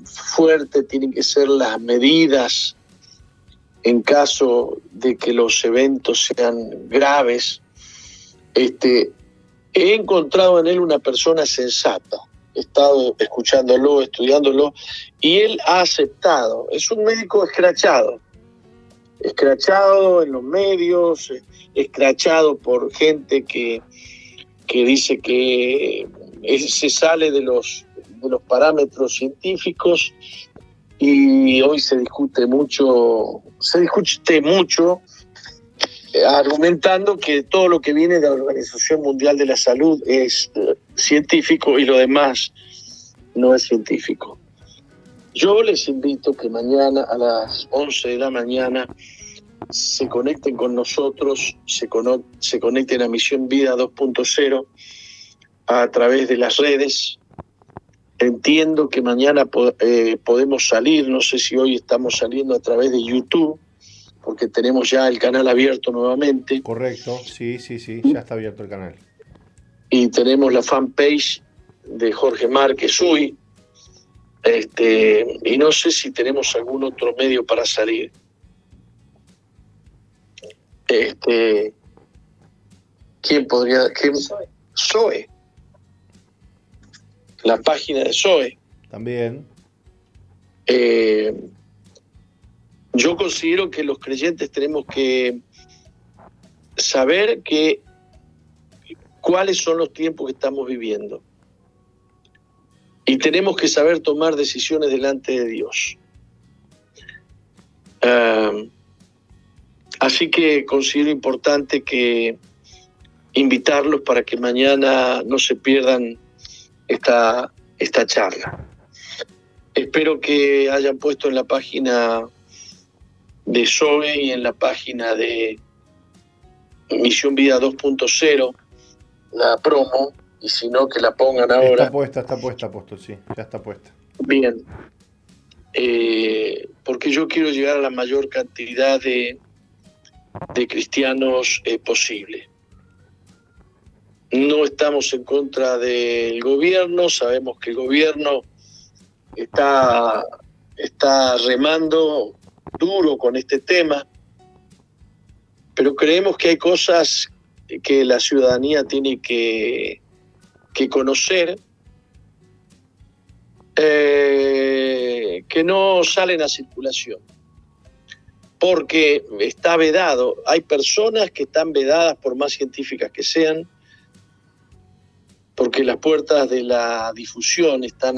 fuerte tienen que ser las medidas en caso de que los eventos sean graves este he encontrado en él una persona sensata he estado escuchándolo, estudiándolo, y él ha aceptado. Es un médico escrachado, escrachado en los medios, escrachado por gente que, que dice que se sale de los, de los parámetros científicos y hoy se discute mucho, se discute mucho eh, argumentando que todo lo que viene de la Organización Mundial de la Salud es eh, científico y lo demás no es científico. Yo les invito que mañana a las 11 de la mañana se conecten con nosotros, se, se conecten a Misión Vida 2.0 a través de las redes. Entiendo que mañana eh, podemos salir, no sé si hoy estamos saliendo a través de YouTube, porque tenemos ya el canal abierto nuevamente. Correcto, sí, sí, sí, ya está abierto el canal. Y tenemos la fanpage de Jorge Márquez Uy. Este, y no sé si tenemos algún otro medio para salir. Este, ¿Quién podría? Quién? Zoe. La página de Zoe. También. Eh, yo considero que los creyentes tenemos que saber que cuáles son los tiempos que estamos viviendo. Y tenemos que saber tomar decisiones delante de Dios. Así que considero importante que invitarlos para que mañana no se pierdan esta, esta charla. Espero que hayan puesto en la página de SOE y en la página de Misión Vida 2.0 la promo y si no que la pongan ahora. Está puesta, está puesta, apóstol, sí, ya está puesta. Bien. Eh, porque yo quiero llegar a la mayor cantidad de, de cristianos eh, posible. No estamos en contra del gobierno, sabemos que el gobierno está, está remando duro con este tema, pero creemos que hay cosas que la ciudadanía tiene que, que conocer eh, que no salen a circulación, porque está vedado, hay personas que están vedadas por más científicas que sean, porque las puertas de la difusión están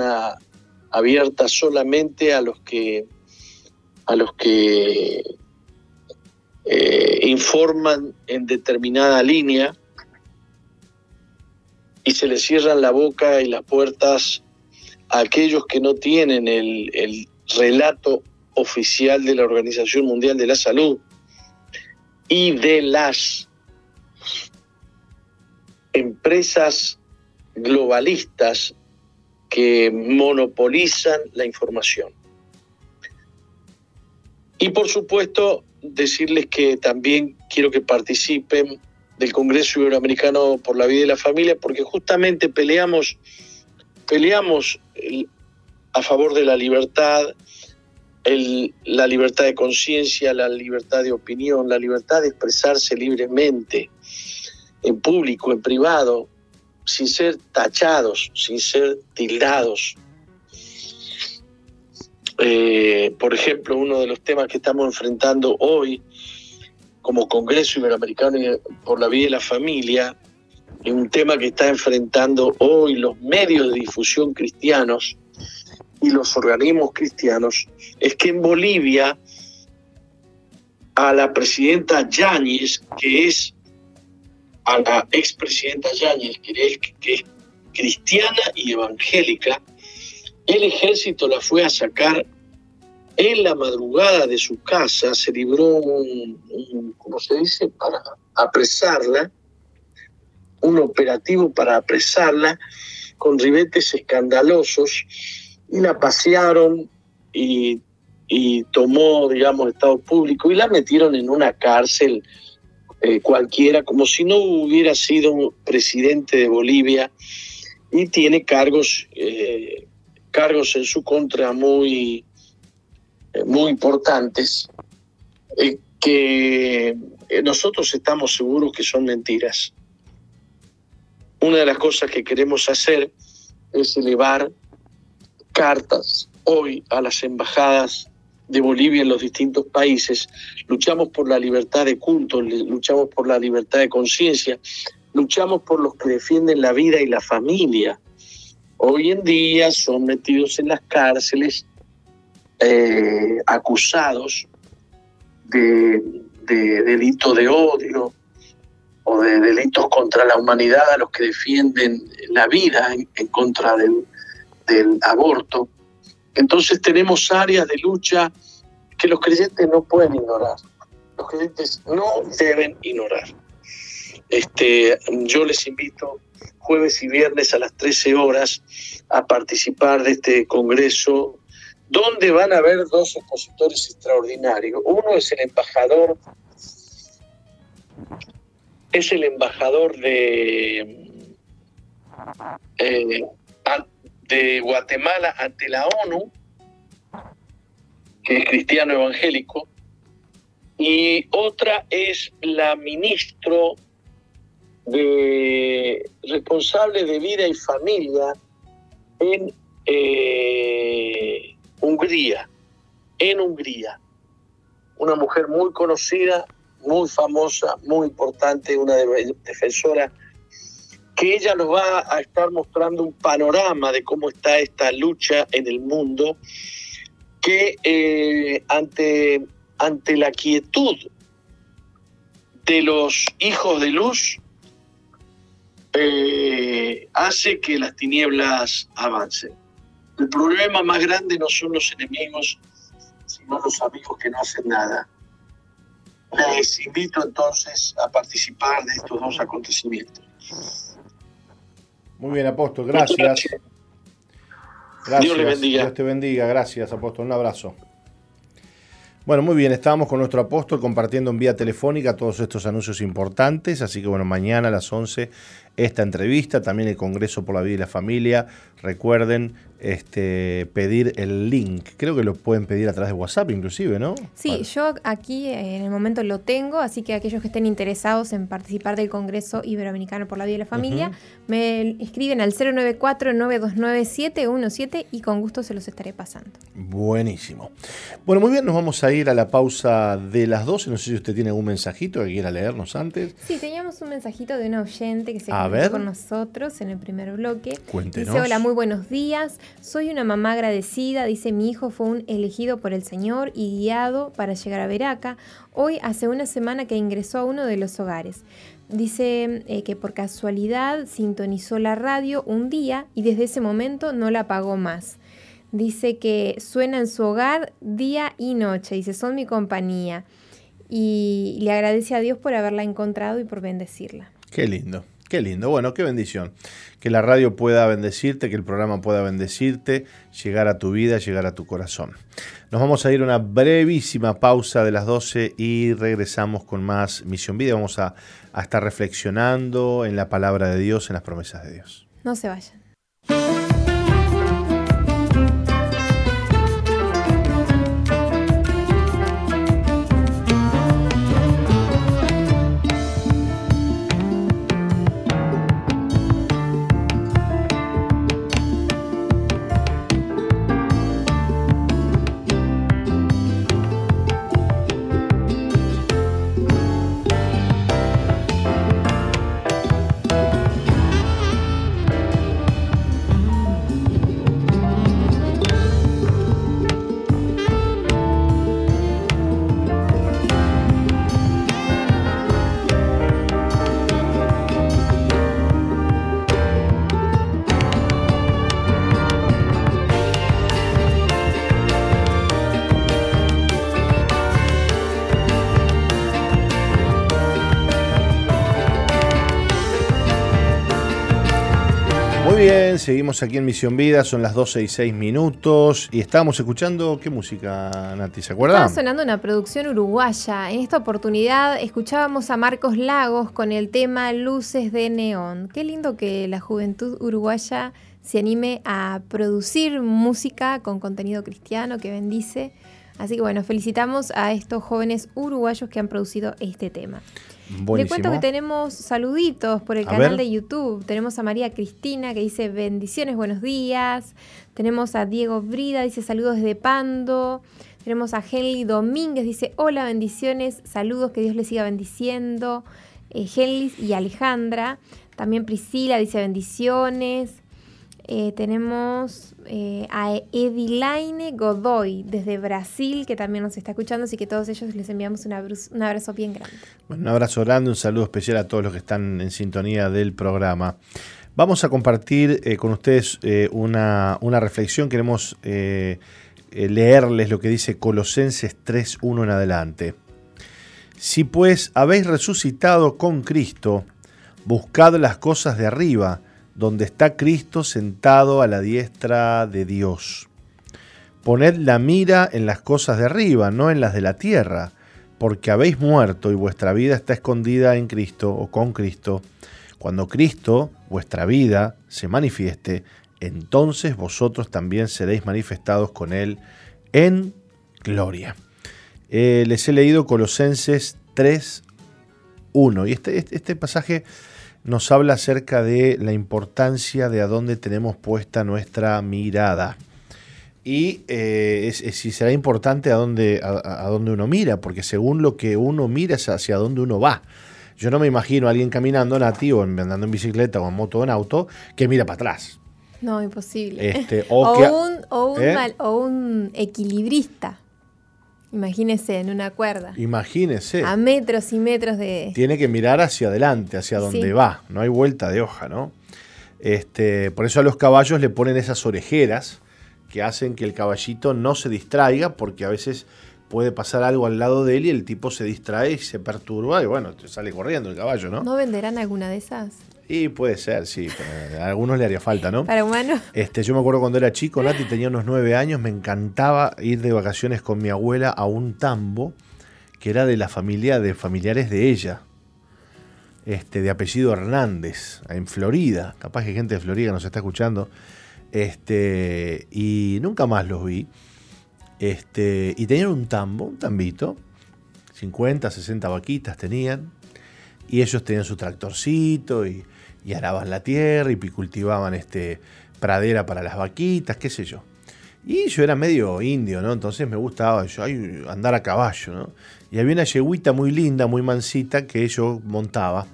abiertas solamente a los que a los que eh, informan en determinada línea y se les cierran la boca y las puertas a aquellos que no tienen el, el relato oficial de la Organización Mundial de la Salud y de las empresas globalistas que monopolizan la información. Y por supuesto, decirles que también quiero que participen del Congreso Iberoamericano por la Vida y la Familia, porque justamente peleamos, peleamos a favor de la libertad, la libertad de conciencia, la libertad de opinión, la libertad de expresarse libremente en público, en privado, sin ser tachados, sin ser tildados. Eh, por ejemplo, uno de los temas que estamos enfrentando hoy como Congreso Iberoamericano por la Vida y la Familia, es un tema que está enfrentando hoy los medios de difusión cristianos y los organismos cristianos, es que en Bolivia a la presidenta Yáñez, que es a la expresidenta Yáñez, que es, cristiana y evangélica, el ejército la fue a sacar en la madrugada de su casa, se libró un, ¿cómo se dice?, para apresarla, un operativo para apresarla con ribetes escandalosos y la pasearon y, y tomó, digamos, Estado público y la metieron en una cárcel eh, cualquiera, como si no hubiera sido presidente de Bolivia y tiene cargos, eh, cargos en su contra muy, eh, muy importantes que nosotros estamos seguros que son mentiras. Una de las cosas que queremos hacer es elevar cartas hoy a las embajadas de Bolivia en los distintos países. Luchamos por la libertad de culto, luchamos por la libertad de conciencia, luchamos por los que defienden la vida y la familia. Hoy en día son metidos en las cárceles eh, acusados de, de delitos de odio o de delitos contra la humanidad a los que defienden la vida en, contra del, del aborto. Entonces tenemos áreas de lucha que los creyentes no pueden ignorar. Los creyentes no deben ignorar. Este, yo les invito jueves y viernes a las 13 horas a participar de este congreso donde van a haber dos expositores extraordinarios. Uno es el embajador, es el embajador de, eh, de Guatemala ante la ONU, que es cristiano evangélico, y otra es la ministro de responsable de vida y familia en eh, Hungría, en Hungría. Una mujer muy conocida, muy famosa, muy importante, una defensora, que ella nos va a estar mostrando un panorama de cómo está esta lucha en el mundo, que eh, ante, ante la quietud de los hijos de luz, eh, hace que las tinieblas avancen. El problema más grande no son los enemigos, sino los amigos que no hacen nada. Les invito entonces a participar de estos dos acontecimientos. Muy bien, apóstol, gracias. gracias. Dios le bendiga. Dios te bendiga, gracias, apóstol. Un abrazo. Bueno, muy bien, estábamos con nuestro apóstol compartiendo en vía telefónica todos estos anuncios importantes, así que bueno, mañana a las 11 esta entrevista, también el Congreso por la Vida y la Familia. Recuerden este, pedir el link. Creo que lo pueden pedir a través de WhatsApp inclusive, ¿no? Sí, yo aquí eh, en el momento lo tengo, así que aquellos que estén interesados en participar del Congreso Iberoamericano por la Vida y la Familia, me escriben al 094-929-717 y con gusto se los estaré pasando. Buenísimo. Bueno, muy bien, nos vamos a ir a la pausa de las 12. No sé si usted tiene algún mensajito que quiera leernos antes. Sí, teníamos un mensajito de un oyente que se con nosotros en el primer bloque. Cuéntenos. Dice, hola, muy buenos días. Soy una mamá agradecida. Dice, mi hijo fue un elegido por el Señor y guiado para llegar a Veraca. Hoy hace una semana que ingresó a uno de los hogares. Dice eh, que por casualidad sintonizó la radio un día y desde ese momento no la apagó más. Dice que suena en su hogar día y noche. Dice, son mi compañía. Y le agradece a Dios por haberla encontrado y por bendecirla. Qué lindo. Qué lindo, bueno, qué bendición. Que la radio pueda bendecirte, que el programa pueda bendecirte, llegar a tu vida, llegar a tu corazón. Nos vamos a ir a una brevísima pausa de las 12 y regresamos con más Misión Vida. Vamos a, a estar reflexionando en la palabra de Dios, en las promesas de Dios. No se vayan. Seguimos aquí en Misión Vida, son las 12 y 6 minutos y estábamos escuchando, ¿qué música, Nati? ¿Se acuerdan? Estaba sonando una producción uruguaya. En esta oportunidad escuchábamos a Marcos Lagos con el tema Luces de Neón. Qué lindo que la juventud uruguaya se anime a producir música con contenido cristiano que bendice. Así que bueno, felicitamos a estos jóvenes uruguayos que han producido este tema. Le cuento que tenemos saluditos por el canal de YouTube. Tenemos a María Cristina que dice bendiciones, buenos días. Tenemos a Diego Brida, dice saludos desde Pando. Tenemos a Henry Domínguez, dice hola, bendiciones, saludos, que Dios les siga bendiciendo. Eh, y Alejandra. También Priscila dice bendiciones. Eh, tenemos eh, a Edilaine Godoy desde Brasil, que también nos está escuchando, así que todos ellos les enviamos un abrazo, bien grande. un abrazo grande, un saludo especial a todos los que están en sintonía del programa. Vamos a compartir eh, con ustedes una, una, reflexión, queremos leerles lo que dice Colosenses 3.1 en adelante. Si pues habéis resucitado con Cristo, buscad las cosas de arriba, donde está Cristo sentado a la diestra de Dios. Poned la mira en las cosas de arriba, no en las de la tierra, porque habéis muerto y vuestra vida está escondida en Cristo o con Cristo. Cuando Cristo, vuestra vida, se manifieste, entonces vosotros también seréis manifestados con Él en gloria. Eh, les he leído Colosenses 3, 1. Y este, este, este pasaje nos habla acerca de la importancia de a dónde tenemos puesta nuestra mirada. Y eh, si será importante a dónde, a, dónde uno mira, porque según lo que uno mira es hacia dónde uno va. Yo no me imagino a alguien caminando nativo, andando en bicicleta o en moto o en auto, que mira para atrás. No, imposible. Este, o, un, o, ¿eh? o un equilibrista Imagínese en una cuerda. Imagínese. A metros y metros de. Tiene que mirar hacia adelante, hacia donde va. No hay vuelta de hoja, ¿no? Este, por eso a los caballos le ponen esas orejeras que hacen que el caballito no se distraiga, porque a veces puede pasar algo al lado de él y el tipo se distrae y se perturba y bueno, sale corriendo el caballo, ¿no? ¿No venderán alguna de esas? Y puede ser, sí, a algunos le haría falta, ¿no? Para humanos. Este, yo me acuerdo cuando era chico, Nati tenía unos nueve años, me encantaba ir de vacaciones con mi abuela a un tambo que era de la familia de familiares de ella, este, de apellido Hernández, en Florida. Capaz que gente de Florida nos está escuchando. Este, y nunca más los vi. Este, y tenían un tambo, un tambito, 50, 60 vaquitas tenían, y ellos tenían su tractorcito y y araban la tierra y cultivaban este, pradera para las vaquitas, qué sé yo. Y yo era medio indio, ¿no? Entonces me gustaba yo, andar a caballo, ¿no? Y había una yeguita muy linda, muy mansita, que yo montaba.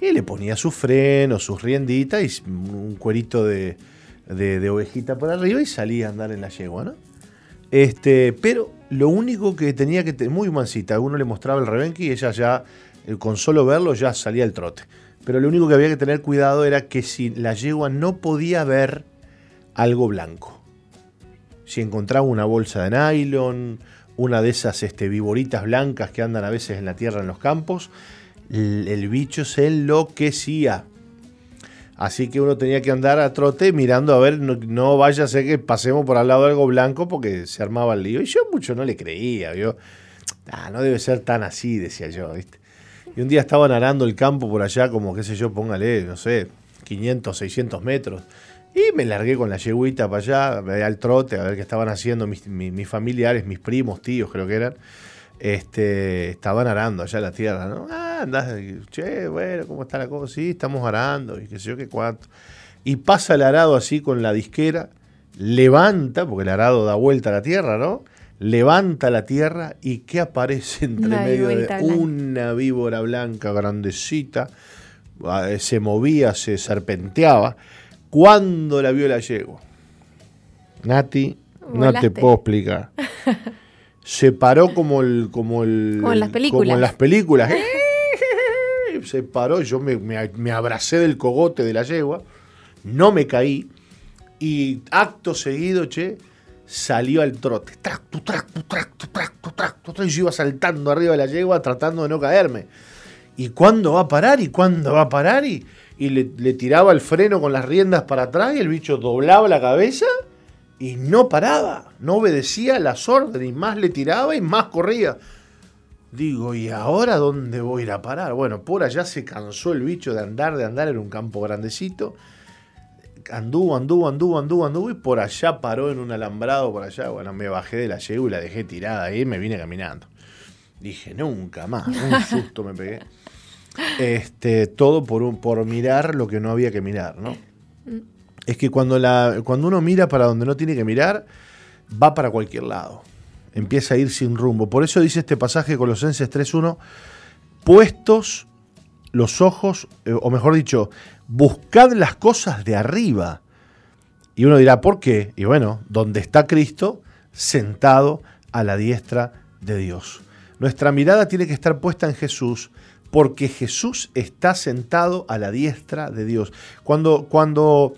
Y le ponía su freno, sus rienditas y un cuerito de, de, ovejita por arriba y salía a andar en la yegua, ¿no? Este, pero lo único que tenía que tener, muy mansita, uno le mostraba el rebenque y ella ya, con solo verlo, ya salía el trote pero lo único que había que tener cuidado era que si la yegua no podía ver algo blanco. Si encontraba una bolsa de nylon, una de esas este, viboritas blancas que andan a veces en la tierra en los campos, el, bicho se enloquecía. Así que uno tenía que andar a trote mirando a ver, no, vaya a ser que pasemos por al lado de algo blanco porque se armaba el lío. Y yo mucho no le creía, yo, ah, no debe ser tan así, decía yo, ¿viste? Y un día estaban arando el campo por allá, como qué sé yo, póngale, no sé, 500, 600 metros. Y me largué con la yeguita para allá, al trote, a ver qué estaban haciendo mis, familiares, mis primos, tíos, creo que eran. Este, estaban arando allá la tierra, ¿no? Ah, andás, che, bueno, ¿cómo está la cosa? Sí, estamos arando, y qué sé yo, qué cuánto. Y pasa el arado así con la disquera, levanta, porque el arado da vuelta a la tierra, ¿no? Levanta la tierra y ¿qué aparece entre medio de una víbora blanca grandecita? Ah, se movía, se serpenteaba. ¿Cuándo la vio la yegua? Nati, no te puedo explicar. Se paró como el. Como, el, en las películas. Como en las películas. se paró, yo me, me abracé del cogote de la yegua, no me caí. Y acto seguido, che, salió al trote. Y yo iba saltando arriba de la yegua tratando de no caerme. ¿Y cuándo va a parar? ¿Y cuándo va a parar? Y, y le, le tiraba el freno con las riendas para atrás y el bicho doblaba la cabeza y no paraba, no obedecía las órdenes, y más le tiraba y más corría. Digo, ¿y ahora dónde voy a ir a parar? Bueno, por allá se cansó el bicho de andar, de andar, en un campo grandecito. Anduvo, anduvo, anduvo, anduvo, anduvo y por allá paró en un alambrado por allá. Bueno, me bajé de la yegua y la dejé tirada ahí y me vine caminando. Dije, nunca más, un susto me pegué. Este, todo por, un, por mirar lo que no había que mirar, ¿no? Es que cuando, la, cuando uno mira para donde no tiene que mirar, va para cualquier lado. Empieza a ir sin rumbo. Por eso dice este pasaje de Colosenses 3.1, puestos los ojos, eh, o mejor dicho, buscad las cosas de arriba. Y uno dirá, ¿por qué? Y bueno, donde está Cristo, sentado a la diestra de Dios. Nuestra mirada tiene que estar puesta en Jesús porque Jesús está sentado a la diestra de Dios. Cuando, cuando,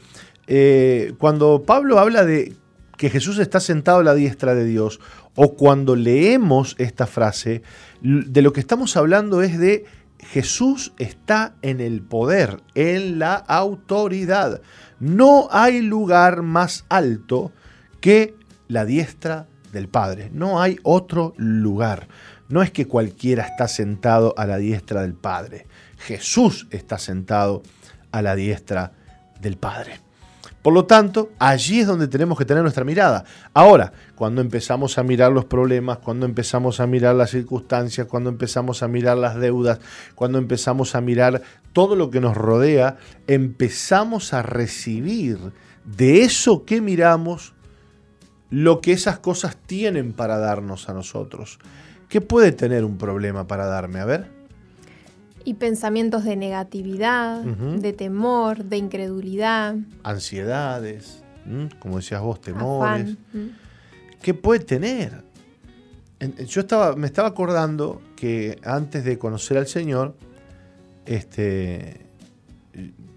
eh, cuando Pablo habla de que Jesús está sentado a la diestra de Dios, o cuando leemos esta frase, de lo que estamos hablando es de Jesús está en el poder, en la autoridad. No hay lugar más alto que la diestra del Padre. No hay otro lugar. No es que cualquiera está sentado a la diestra del Padre. Jesús está sentado a la diestra del Padre. Por lo tanto, allí es donde tenemos que tener nuestra mirada. Ahora, cuando empezamos a mirar los problemas, cuando empezamos a mirar las circunstancias, cuando empezamos a mirar las deudas, cuando empezamos a mirar todo lo que nos rodea, empezamos a recibir de eso que miramos lo que esas cosas tienen para darnos a nosotros. ¿Qué puede tener un problema para darme? A ver. Y pensamientos de negatividad, de temor, de incredulidad. Ansiedades, como decías vos, temores. ¿Qué puede tener? Yo estaba, me estaba acordando que antes de conocer al Señor, este,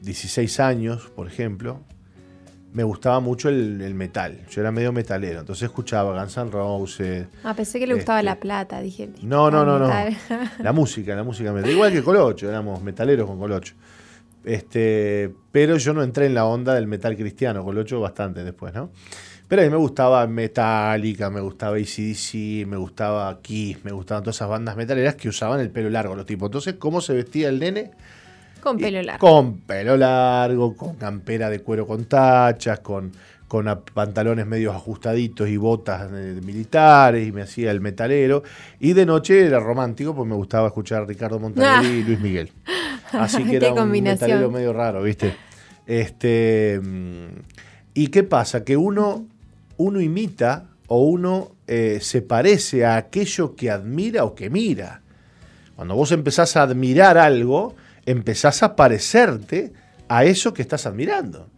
16 años, por ejemplo, me gustaba mucho el, metal. Yo era medio metalero, entonces escuchaba Guns N' Roses. Ah, pensé que le gustaba este, la plata, dije. No, no, no, no. La música, la música metal. Igual que Colocho, éramos metaleros con Colocho. Este, pero yo no entré en la onda del metal cristiano, Colocho bastante después, ¿no? Pero a mí me gustaba Metallica, me gustaba ACDC, me gustaba Kiss, me gustaban todas esas bandas metaleras que usaban el pelo largo los tipos. Entonces, ¿cómo se vestía el nene? Con pelo largo. Con pelo largo, con campera de cuero con tachas, con, con pantalones medio ajustaditos y botas militares, y me hacía el metalero. Y de noche era romántico, pues me gustaba escuchar a Ricardo Montaner y Luis Miguel. Así que era un metalero medio raro, ¿viste? Este, mm, ¿Y qué pasa? Que uno, uno imita o uno eh, se parece a aquello que admira o que mira. Cuando vos empezás a admirar algo, empezás a parecerte a eso que estás admirando.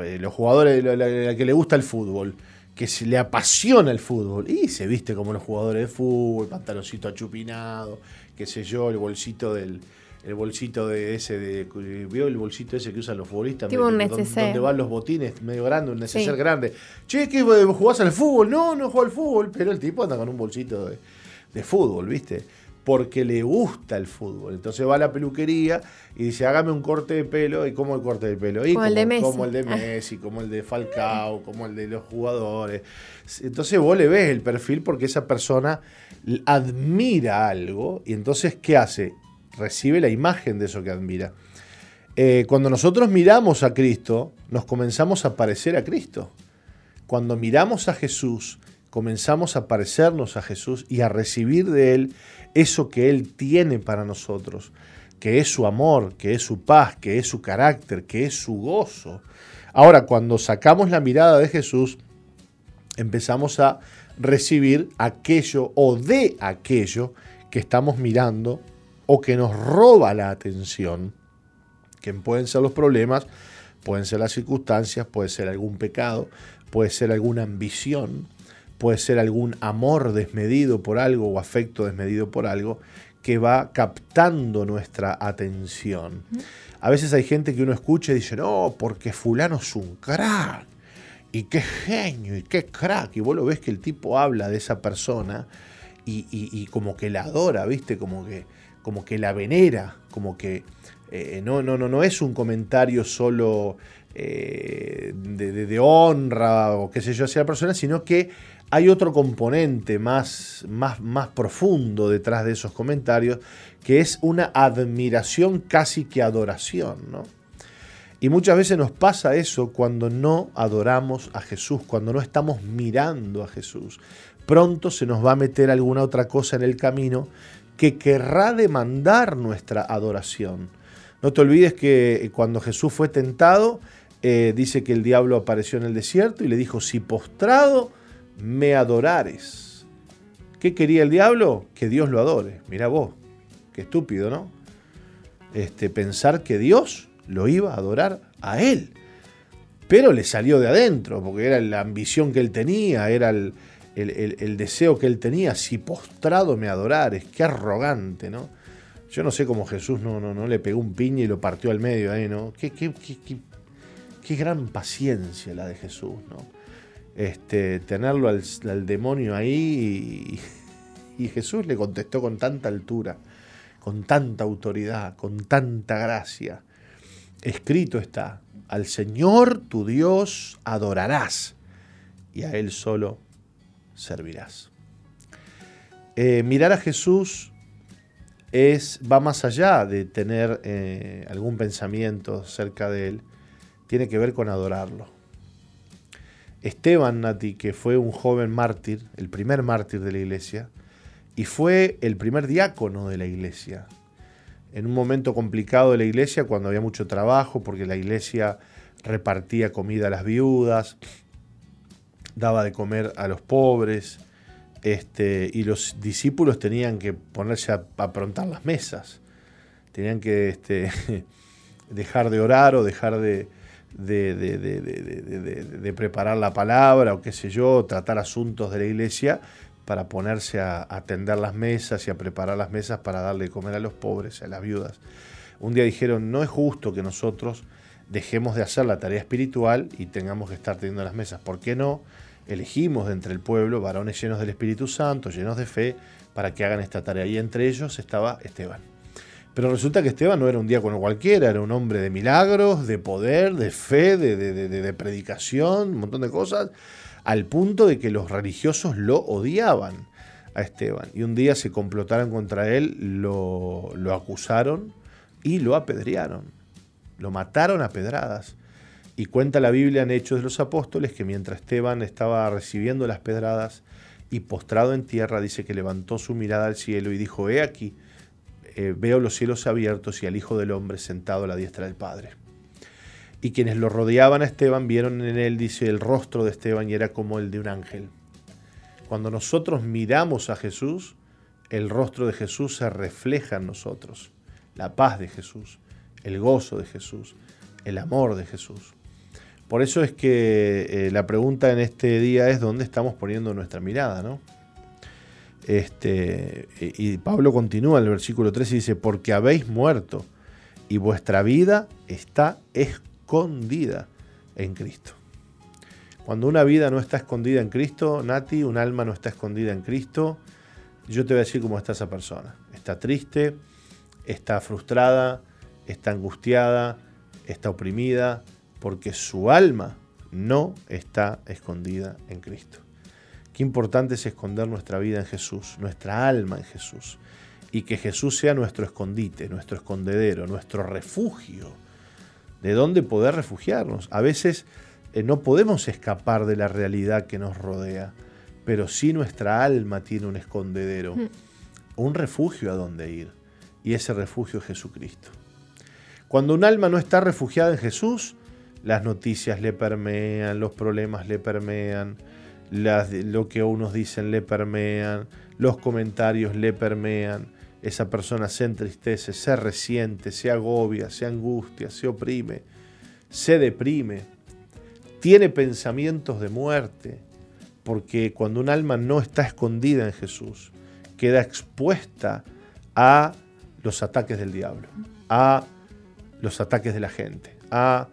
Eh, los jugadores, la, que le gusta el fútbol, que se le apasiona el fútbol, y se viste como los jugadores de fútbol, pantaloncito achupinado, qué sé yo, el bolsito del, el bolsito de ese de veo el bolsito ese que usan los futbolistas donde, van los botines medio grande un neceser grande. Che que jugás al fútbol no no juego al fútbol pero el tipo anda con un bolsito de, de fútbol viste porque le gusta el fútbol. Entonces va a la peluquería y dice, hágame un corte de pelo. ¿Y cómo el corte de pelo? Y como, el de Messi. Como el de ah. Messi, como el de Falcao, como el de los jugadores. Entonces vos le ves el perfil porque esa persona admira algo y entonces ¿qué hace? Recibe la imagen de eso que admira. Eh, cuando nosotros miramos a Cristo, nos comenzamos a parecer a Cristo. Cuando miramos a Jesús, comenzamos a parecernos a Jesús y a recibir de Él eso que Él tiene para nosotros, que es su amor, que es su paz, que es su carácter, que es su gozo. Ahora, cuando sacamos la mirada de Jesús, empezamos a recibir aquello o de aquello que estamos mirando o que nos roba la atención, que pueden ser los problemas, pueden ser las circunstancias, puede ser algún pecado, puede ser alguna ambición, puede ser algún amor desmedido por algo o afecto desmedido por algo que va captando nuestra atención. A veces hay gente que uno escucha y dice, no, porque fulano es un crack, y qué genio, y qué crack, y vos lo ves que el tipo habla de esa persona y, como que la adora, ¿viste? Como que, como que la venera, como que eh, no, no, no, no es un comentario solo eh, de, honra o qué sé yo hacia la persona, sino que hay otro componente más, más, más profundo detrás de esos comentarios, que es una admiración casi que adoración, ¿no? Y muchas veces nos pasa eso cuando no adoramos a Jesús, cuando no estamos mirando a Jesús. Pronto se nos va a meter alguna otra cosa en el camino que querrá demandar nuestra adoración. No te olvides que cuando Jesús fue tentado, eh, dice que el diablo apareció en el desierto y le dijo, si postrado me adorares. ¿Qué quería el diablo? Que Dios lo adore. Mira vos, qué estúpido, ¿no? Este, pensar que Dios lo iba a adorar a él. Pero le salió de adentro, porque era la ambición que él tenía, era el, deseo que él tenía. Si postrado me adorares, qué arrogante, ¿no? Yo no sé cómo Jesús no, no, no le pegó un piña y lo partió al medio ahí, ¿no? Qué, qué, qué, qué gran paciencia la de Jesús, ¿no? Este, tenerlo al, demonio ahí y, Jesús le contestó con tanta altura, con tanta autoridad, con tanta gracia. Escrito está, al Señor tu Dios adorarás y a Él solo servirás. Eh, mirar a Jesús es, va más allá de tener eh, algún pensamiento cerca de Él, tiene que ver con adorarlo. Esteban Nati, que fue un joven mártir, el primer mártir de la iglesia, y fue el primer diácono de la iglesia, en un momento complicado de la iglesia, cuando había mucho trabajo, porque la iglesia repartía comida a las viudas, daba de comer a los pobres, este, y los discípulos tenían que ponerse a aprontar las mesas, tenían que este, dejar de orar o dejar de, de, preparar la palabra o qué sé yo, tratar asuntos de la iglesia para ponerse a atender las mesas y a preparar las mesas para darle comer a los pobres, a las viudas. Un día dijeron, no es justo que nosotros dejemos de hacer la tarea espiritual y tengamos que estar teniendo las mesas. ¿Por qué no? Elegimos de entre el pueblo varones llenos del Espíritu Santo, llenos de fe, para que hagan esta tarea. Y entre ellos estaba Esteban. Pero resulta que Esteban no era un diácono cualquiera, era un hombre de milagros, de poder, de fe, de, de predicación, un montón de cosas al punto de que los religiosos lo odiaban a Esteban. Y un día se complotaron contra él, lo, acusaron y lo apedrearon. Lo mataron a pedradas. Y cuenta la Biblia en Hechos de los Apóstoles que mientras Esteban estaba recibiendo las pedradas y postrado en tierra, dice que levantó su mirada al cielo y dijo, he aquí, eh, veo los cielos abiertos y al Hijo del Hombre sentado a la diestra del Padre y quienes lo rodeaban a Esteban vieron en él, dice, el rostro de Esteban y era como el de un ángel. Cuando nosotros miramos a Jesús, el rostro de Jesús se refleja en nosotros, la paz de Jesús, el gozo de Jesús, el amor de Jesús. Por eso es que eh, la pregunta en este día es dónde estamos poniendo nuestra mirada, ¿no? Este, y Pablo continúa en el versículo 3 y dice, porque habéis muerto y vuestra vida está escondida en Cristo. Cuando una vida no está escondida en Cristo, Nati, un alma no está escondida en Cristo, yo te voy a decir cómo está esa persona. Está triste, está frustrada, está angustiada, está oprimida, porque su alma no está escondida en Cristo. Qué importante es esconder nuestra vida en Jesús, nuestra alma en Jesús, y que Jesús sea nuestro escondite, nuestro escondedero, nuestro refugio de dónde poder refugiarnos. A veces eh, no podemos escapar de la realidad que nos rodea, pero sí nuestra alma tiene un escondedero, mm. un refugio a donde ir, y ese refugio es Jesucristo. Cuando un alma no está refugiada en Jesús, las noticias le permean, los problemas le permean, lo que unos dicen le permean, los comentarios le permean, esa persona se entristece, se resiente, se agobia, se angustia, se oprime, se deprime, tiene pensamientos de muerte, porque cuando un alma no está escondida en Jesús, queda expuesta a los ataques del diablo, a los ataques de la gente, a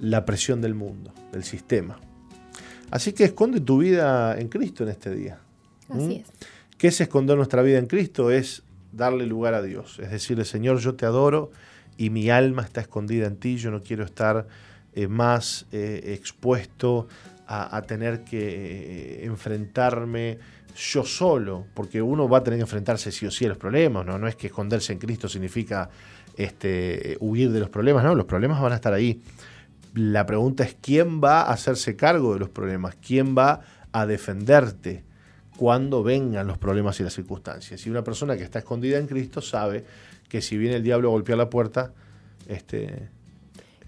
la presión del mundo, del sistema. Así que esconde tu vida en Cristo en este día. Así ¿Mm? es. ¿Qué es esconder nuestra vida en Cristo? Es darle lugar a Dios. Es decirle, Señor, yo te adoro y mi alma está escondida en ti, yo no quiero estar eh, más eh, expuesto a, a, tener que enfrentarme yo solo, porque uno va a tener que enfrentarse sí o sí a los problemas, ¿no? No es que esconderse en Cristo significa este, huir de los problemas, no, los problemas van a estar ahí. La pregunta es quién va a hacerse cargo de los problemas, quién va a defenderte cuando vengan los problemas y las circunstancias. Y una persona que está escondida en Cristo sabe que si viene el diablo a golpear la puerta, este,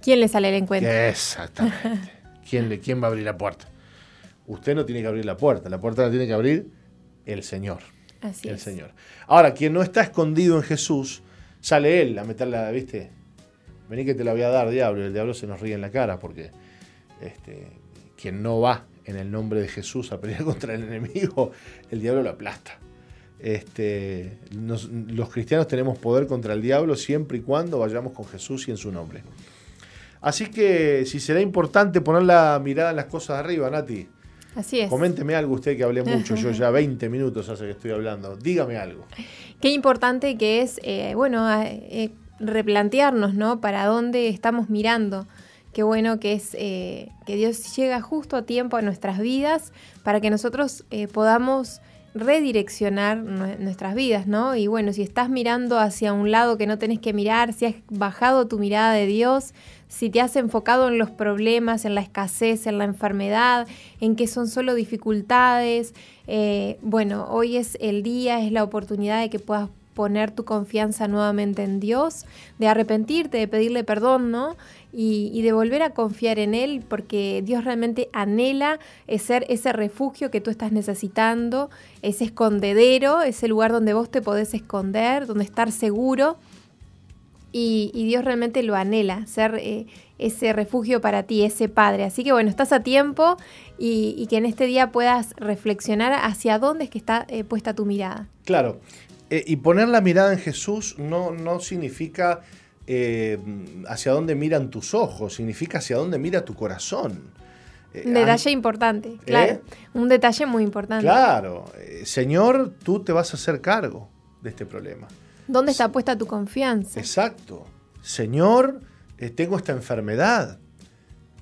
¿quién le sale el encuentro? Exactamente. ¿Quién, le, ¿Quién va a abrir la puerta? Usted no tiene que abrir la puerta, la puerta la tiene que abrir el Señor. Así el es. Señor. Ahora, quien no está escondido en Jesús, sale él a meterla, ¿viste? Vení que te la voy a dar, diablo. Y el diablo se nos ríe en la cara porque este, quien no va en el nombre de Jesús a pelear contra el enemigo, el diablo lo aplasta. Este, nos, los cristianos tenemos poder contra el diablo siempre y cuando vayamos con Jesús y en su nombre. Así que si será importante poner la mirada en las cosas de arriba, Nati. Así es. Coménteme algo usted que hablé mucho, yo ya 20 minutos hace que estoy hablando. Dígame algo. Qué importante que es, eh, bueno, eh, replantearnos, ¿no? Para dónde estamos mirando. Qué bueno que es eh, que Dios llega justo a tiempo a nuestras vidas para que nosotros eh, podamos redireccionar nuestras vidas, ¿no? Y bueno, si estás mirando hacia un lado que no tenés que mirar, si has bajado tu mirada de Dios, si te has enfocado en los problemas, en la escasez, en la enfermedad, en que son solo dificultades, eh, bueno, hoy es el día, es la oportunidad de que puedas poner tu confianza nuevamente en Dios, de arrepentirte, de pedirle perdón, ¿no? Y, de volver a confiar en Él, porque Dios realmente anhela ser ese refugio que tú estás necesitando, ese escondedero, ese lugar donde vos te podés esconder, donde estar seguro. Y, Dios realmente lo anhela, ser eh, ese refugio para ti, ese Padre. Así que bueno, estás a tiempo y, y que en este día puedas reflexionar hacia dónde es que está eh, puesta tu mirada. Claro, eh, y poner la mirada en Jesús no, no significa eh, hacia dónde miran tus ojos, significa hacia dónde mira tu corazón. Eh, Un detalle importante, claro. Un detalle muy importante. Claro, Señor, tú te vas a hacer cargo de este problema. ¿Dónde está puesta tu confianza? Exacto. Señor, tengo esta enfermedad,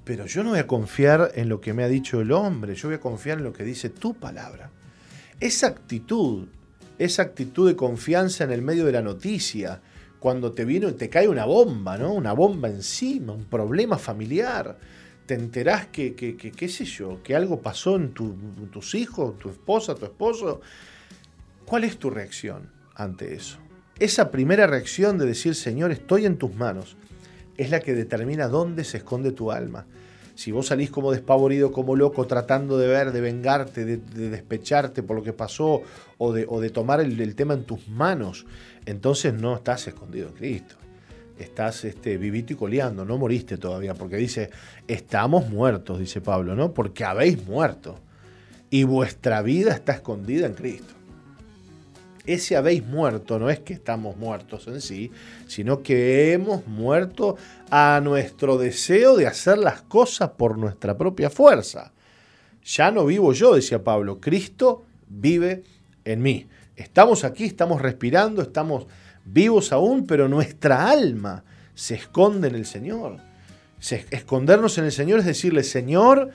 pero yo no voy a confiar en lo que me ha dicho el hombre, yo voy a confiar en lo que dice tu palabra. Esa actitud esa actitud de confianza en el medio de la noticia, cuando te viene, te cae una bomba, ¿no? Una bomba encima, un problema familiar. Te enterás que, qué sé yo, que algo pasó en tu, tus hijos, tu esposa, tu esposo. ¿Cuál es tu reacción ante eso? Esa primera reacción de decir, Señor, estoy en tus manos, es la que determina dónde se esconde tu alma. Si vos salís como despavorido, como loco, tratando de ver, de vengarte, de despecharte por lo que pasó o de, o de tomar el, tema en tus manos, entonces no estás escondido en Cristo. Estás este, vivito y coleando, no moriste todavía, porque dice, estamos muertos, dice Pablo, ¿no? Porque habéis muerto y vuestra vida está escondida en Cristo. Ese habéis muerto no es que estamos muertos en sí, sino que hemos muerto a nuestro deseo de hacer las cosas por nuestra propia fuerza. Ya no vivo yo, decía Pablo, Cristo vive en mí. Estamos aquí, estamos respirando, estamos vivos aún, pero nuestra alma se esconde en el Señor. escondernos en el Señor es decirle, Señor,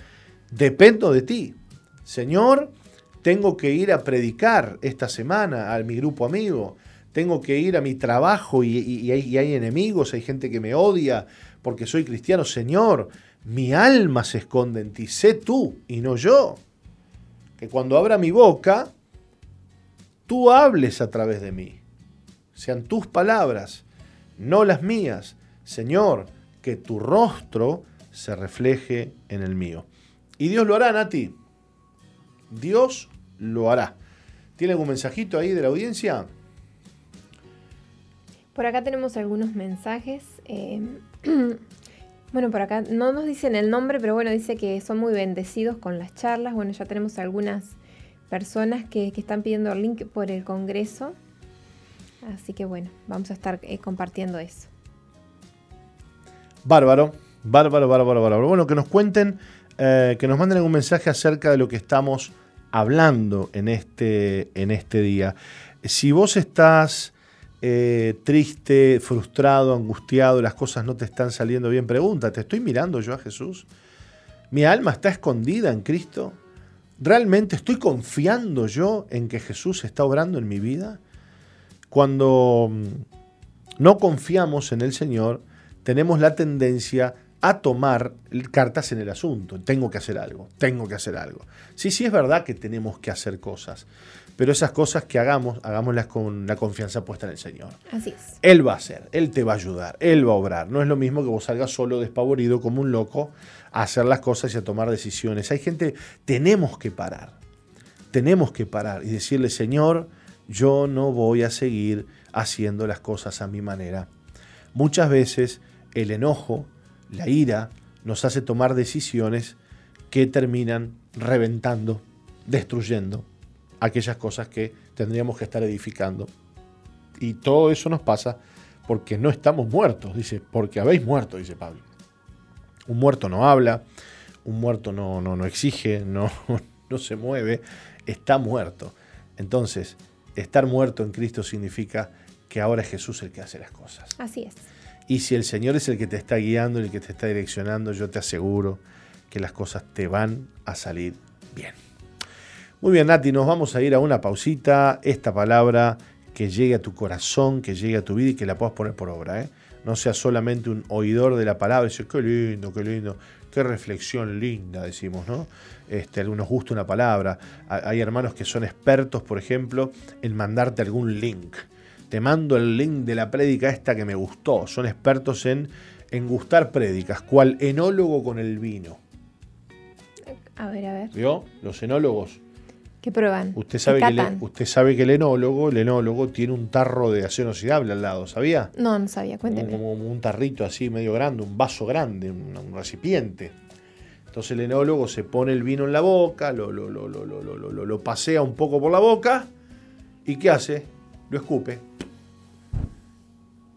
dependo de ti. Señor, tengo que ir a predicar esta semana a mi grupo amigo, tengo que ir a mi trabajo y, hay, y, hay, enemigos, hay gente que me odia porque soy cristiano. Señor, mi alma se esconde en ti, sé tú y no yo. Que cuando abra mi boca, tú hables a través de mí. Sean tus palabras, no las mías. Señor, que tu rostro se refleje en el mío. Y Dios lo hará, Nati. Dios lo hará. ¿Tiene algún mensajito ahí de la audiencia? Por acá tenemos algunos mensajes. Eh, bueno, por acá no nos dicen el nombre, pero bueno, dice que son muy bendecidos con las charlas. Bueno, ya tenemos algunas personas que, están pidiendo el link por el Congreso. Así que bueno, vamos a estar eh, compartiendo eso. Bárbaro, bárbaro, bárbaro, bárbaro. Bueno, que nos cuenten, eh, que nos manden algún mensaje acerca de lo que estamos hablando en este, en este día. Si vos estás eh, triste, frustrado, angustiado, las cosas no te están saliendo bien, pregúntate, ¿estoy mirando yo a Jesús? ¿Mi alma está escondida en Cristo? ¿Realmente estoy confiando yo en que Jesús está obrando en mi vida? Cuando mm, no confiamos en el Señor, tenemos la tendencia a tomar cartas en el asunto. Tengo que hacer algo, tengo que hacer algo. Sí, sí es verdad que tenemos que hacer cosas, pero esas cosas que hagamos, hagámoslas con la confianza puesta en el Señor. Así es. Él va a hacer, Él te va a ayudar, Él va a obrar. No es lo mismo que vos salgas solo, despavorido, como un loco, a hacer las cosas y a tomar decisiones. Hay gente, tenemos que parar, tenemos que parar y decirle, Señor, yo no voy a seguir haciendo las cosas a mi manera. Muchas veces el enojo, la ira, nos hace tomar decisiones que terminan reventando, destruyendo aquellas cosas que tendríamos que estar edificando. Y todo eso nos pasa porque no estamos muertos, dice, porque habéis muerto, dice Pablo. Un muerto no habla, un muerto no, no, no exige, no, no se mueve, está muerto. Entonces, estar muerto en Cristo significa que ahora es Jesús el que hace las cosas. Así es. Y si el Señor es el que te está guiando, el que te está direccionando, yo te aseguro que las cosas te van a salir bien. Muy bien, Nati, nos vamos a ir a una pausita. Esta palabra que llegue a tu corazón, que llegue a tu vida y que la puedas poner por obra. ¿eh? No seas solamente un oidor de la palabra y decir, qué lindo, qué lindo, qué reflexión linda, decimos, ¿no? Este, algunos gusta una palabra. Hay hermanos que son expertos, por ejemplo, en mandarte algún link te mando el link de la prédica esta que me gustó. Son expertos en, en gustar prédicas, cual enólogo con el vino. A ver, a ver. ¿Vio? Los enólogos. ¿Qué prueban? Usted sabe, que el, usted sabe que el enólogo, el enólogo tiene un tarro de acero inoxidable al lado, ¿sabía? No, no sabía, cuénteme. Como, un tarrito así medio grande, un vaso grande, un, recipiente. Entonces el enólogo se pone el vino en la boca, lo, lo, lo, lo, pasea un poco por la boca y ¿qué hace? Lo escupe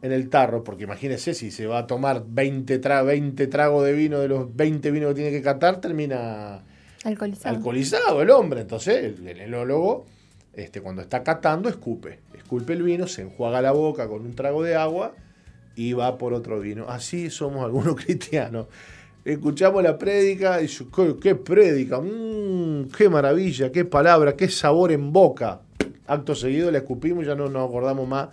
en el tarro, porque imagínese si se va a tomar 20, tragos de vino de los 20 vinos que tiene que catar, termina alcoholizado, alcoholizado el hombre. Entonces el, enólogo, este, cuando está catando, escupe. Esculpe el vino, se enjuaga la boca con un trago de agua y va por otro vino. Así somos algunos cristianos. Escuchamos la prédica y ¿qué, qué prédica? Mm, ¡Qué maravilla! ¡Qué palabra! ¡Qué sabor en boca! Acto seguido le escupimos y ya no nos acordamos más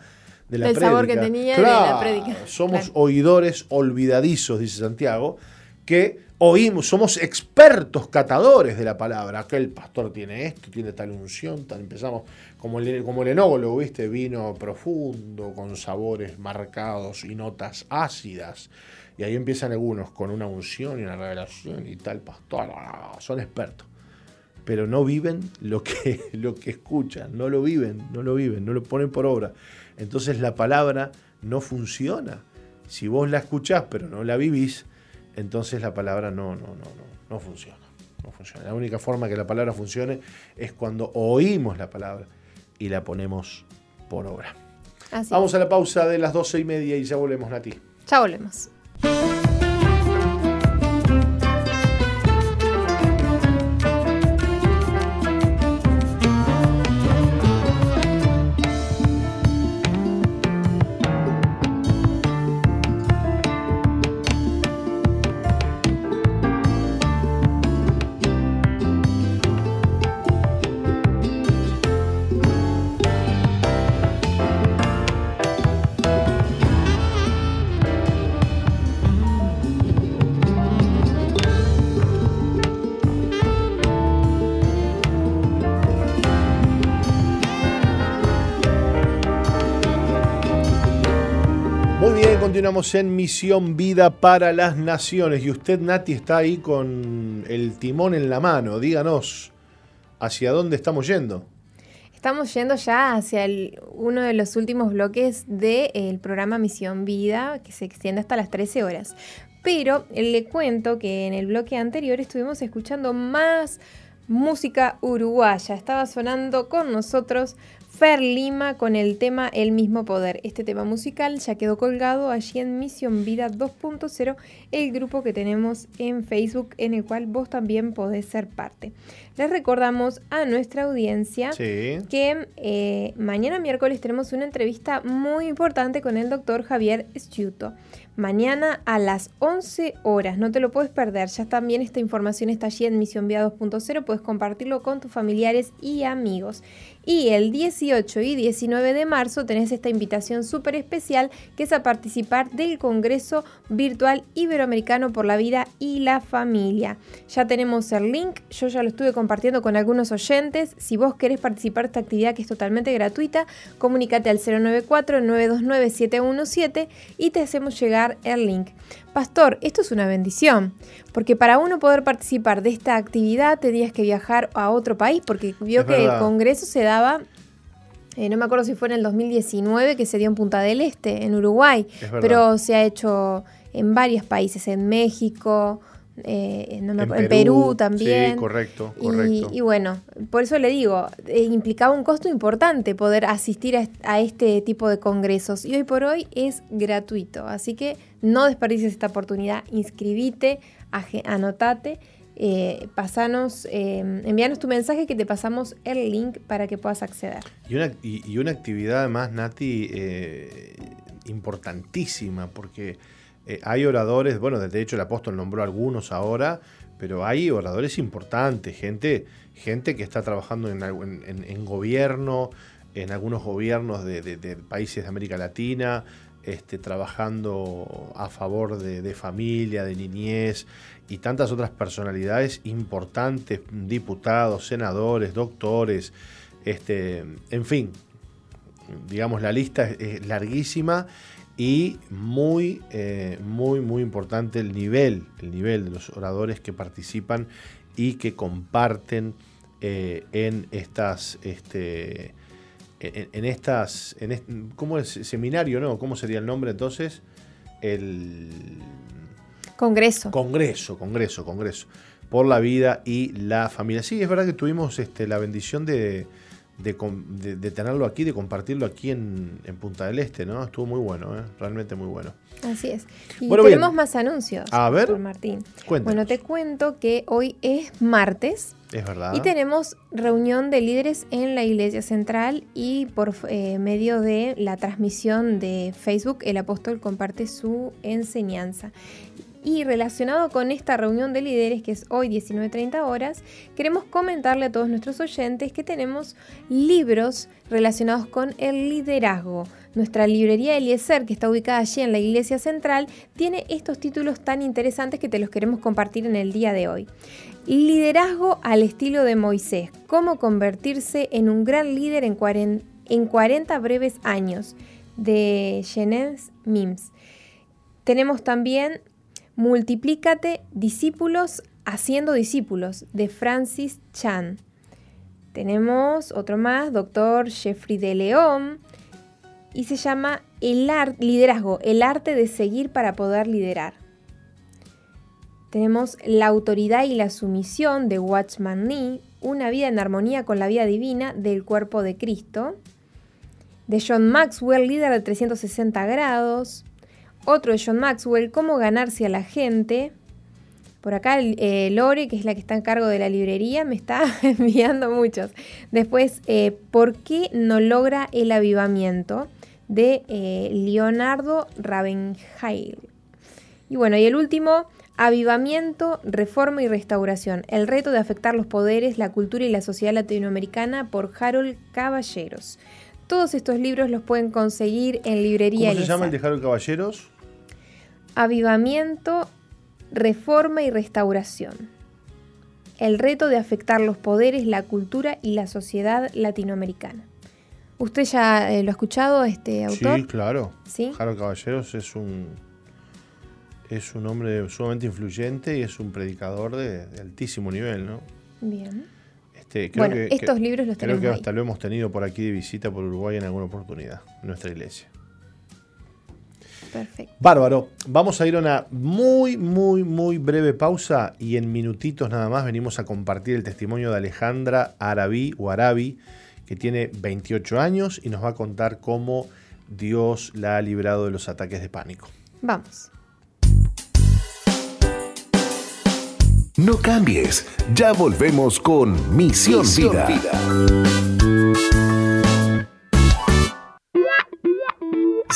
de la el sabor que tenía la prédica. Somos oidores olvidadizos, dice Santiago, que oímos, somos expertos catadores de la palabra. Aquel pastor tiene esto, tiene tal unción, tal, empezamos como el, como el enólogo, ¿viste? Vino profundo, con sabores marcados y notas ácidas. Y ahí empiezan algunos con una unción y una revelación y tal pastor. Ah, son expertos. Pero no viven lo que, lo que escuchan, no lo viven, no lo viven, no lo ponen por obra entonces la palabra no funciona. Si vos la escuchás pero no la vivís, entonces la palabra no, no, no, no, no funciona. No funciona. La única forma que la palabra funcione es cuando oímos la palabra y la ponemos por obra. Vamos a la pausa de las doce y media y ya volvemos, Nati. Ya volvemos. Continuamos en Misión Vida para las Naciones. Y usted, Nati, está ahí con el timón en la mano. Díganos, ¿hacia dónde estamos yendo? Estamos yendo ya hacia uno de los últimos bloques del programa Misión Vida, que se extiende hasta las 13 horas. Pero le cuento que en el bloque anterior estuvimos escuchando más música uruguaya. Estaba sonando con nosotros Fer Lima con el tema El mismo poder. Este tema musical ya quedó colgado allí en Misión Vida 2.0, el grupo que tenemos en Facebook en el cual vos también podés ser parte. Les recordamos a nuestra audiencia que eh, mañana miércoles tenemos una entrevista muy importante con el doctor Javier Stiuto. Mañana a las 11 horas, no te lo puedes perder. Ya también esta información está allí en Misión Vida 2.0, puedes compartirlo con tus familiares y amigos. Y el 18 y 19 de marzo tenés esta invitación súper especial que es a participar del Congreso Virtual Iberoamericano por la Vida y la Familia. Ya tenemos el link, yo ya lo estuve compartiendo con algunos oyentes. Si vos querés participar de esta actividad que es totalmente gratuita, comunícate al 094-929-717 y te hacemos llegar el link. Pastor, esto es una bendición, porque para uno poder participar de esta actividad tenías que viajar a otro país, porque vio que el Congreso se daba, eh, no me acuerdo si fue en el 2019, que se dio en Punta del Este, en Uruguay, pero se ha hecho en varios países, en México, eh, en, Perú, también. Sí, correcto, correcto. Y, bueno, por eso le digo, eh, implicaba un costo importante poder asistir a, este tipo de congresos y hoy por hoy es gratuito. Así que no desperdicies esta oportunidad, inscribite, anotate. Eh, pasanos, eh, envíanos tu mensaje que te pasamos el link para que puedas acceder. Y una, y, una actividad además, Nati, importantísima, porque eh, hay oradores, bueno, de hecho el apóstol nombró algunos ahora, pero hay oradores importantes, gente, gente que está trabajando en, gobierno, en algunos gobiernos de, países de América Latina, este, trabajando a favor de, familia, de niñez y tantas otras personalidades importantes, diputados, senadores, doctores, este, en fin, digamos, la lista es larguísima y muy, eh, muy, muy importante el nivel, el nivel de los oradores que participan y que comparten eh, en estas, este, en, estas, en ¿cómo es? Seminario, ¿no? ¿Cómo sería el nombre entonces? El... Congreso. Congreso, Congreso, Congreso. Por la vida y la familia. Sí, es verdad que tuvimos este, la bendición de, de, tenerlo aquí, de compartirlo aquí en, Punta del Este, ¿no? Estuvo muy bueno, ¿eh? realmente muy bueno. Así es. Y tenemos más anuncios. A ver. Por Martín. Bueno, te cuento que hoy es martes. Es verdad. Y tenemos reunión de líderes en la Iglesia Central y por eh, medio de la transmisión de Facebook, el apóstol comparte su enseñanza. Y relacionado con esta reunión de líderes, que es hoy 19.30 horas, queremos comentarle a todos nuestros oyentes que tenemos libros relacionados con el liderazgo. Nuestra librería Eliezer, que está ubicada allí en la iglesia central, tiene estos títulos tan interesantes que te los queremos compartir en el día de hoy. Liderazgo al estilo de Moisés. Cómo convertirse en un gran líder en 40, breves años. De Genes Mims. Tenemos también Multiplícate discípulos haciendo discípulos de Francis Chan. Tenemos otro más, doctor Jeffrey de León, y se llama el liderazgo, el arte de seguir para poder liderar. Tenemos la autoridad y la sumisión de Watchman Nee, una vida en armonía con la vida divina del cuerpo de Cristo. De John Maxwell, líder de 360 grados. Otro de John Maxwell, Cómo ganarse a la gente. Por acá eh, Lore, que es la que está en cargo de la librería, me está enviando muchos. Después, eh, ¿por qué no logra el avivamiento? De eh, Leonardo Ravenheil. Y bueno, y el último, Avivamiento, Reforma y Restauración. El reto de afectar los poderes, la cultura y la sociedad latinoamericana por Harold Caballeros. Todos estos libros los pueden conseguir en librería. ¿Cómo se llama el de Harold Caballeros? Avivamiento, reforma y restauración. El reto de afectar los poderes, la cultura y la sociedad latinoamericana. ¿Usted ya eh, lo ha escuchado, este autor? Sí, claro. ¿Sí? Caballeros es un, es un hombre sumamente influyente y es un predicador de, altísimo nivel, ¿no? Bien. Este, bueno, estos libros los tenemos Creo que hasta lo hemos tenido por aquí de visita por Uruguay en alguna oportunidad, en nuestra iglesia. Perfecto. Bárbaro. Vamos a ir a una muy, muy, muy breve pausa y en minutitos nada más venimos a compartir el testimonio de Alejandra Arabí o Arabi, que tiene 28 años y nos va a contar cómo Dios la ha librado de los ataques de pánico. Vamos. No cambies, ya volvemos con Misión, Vida.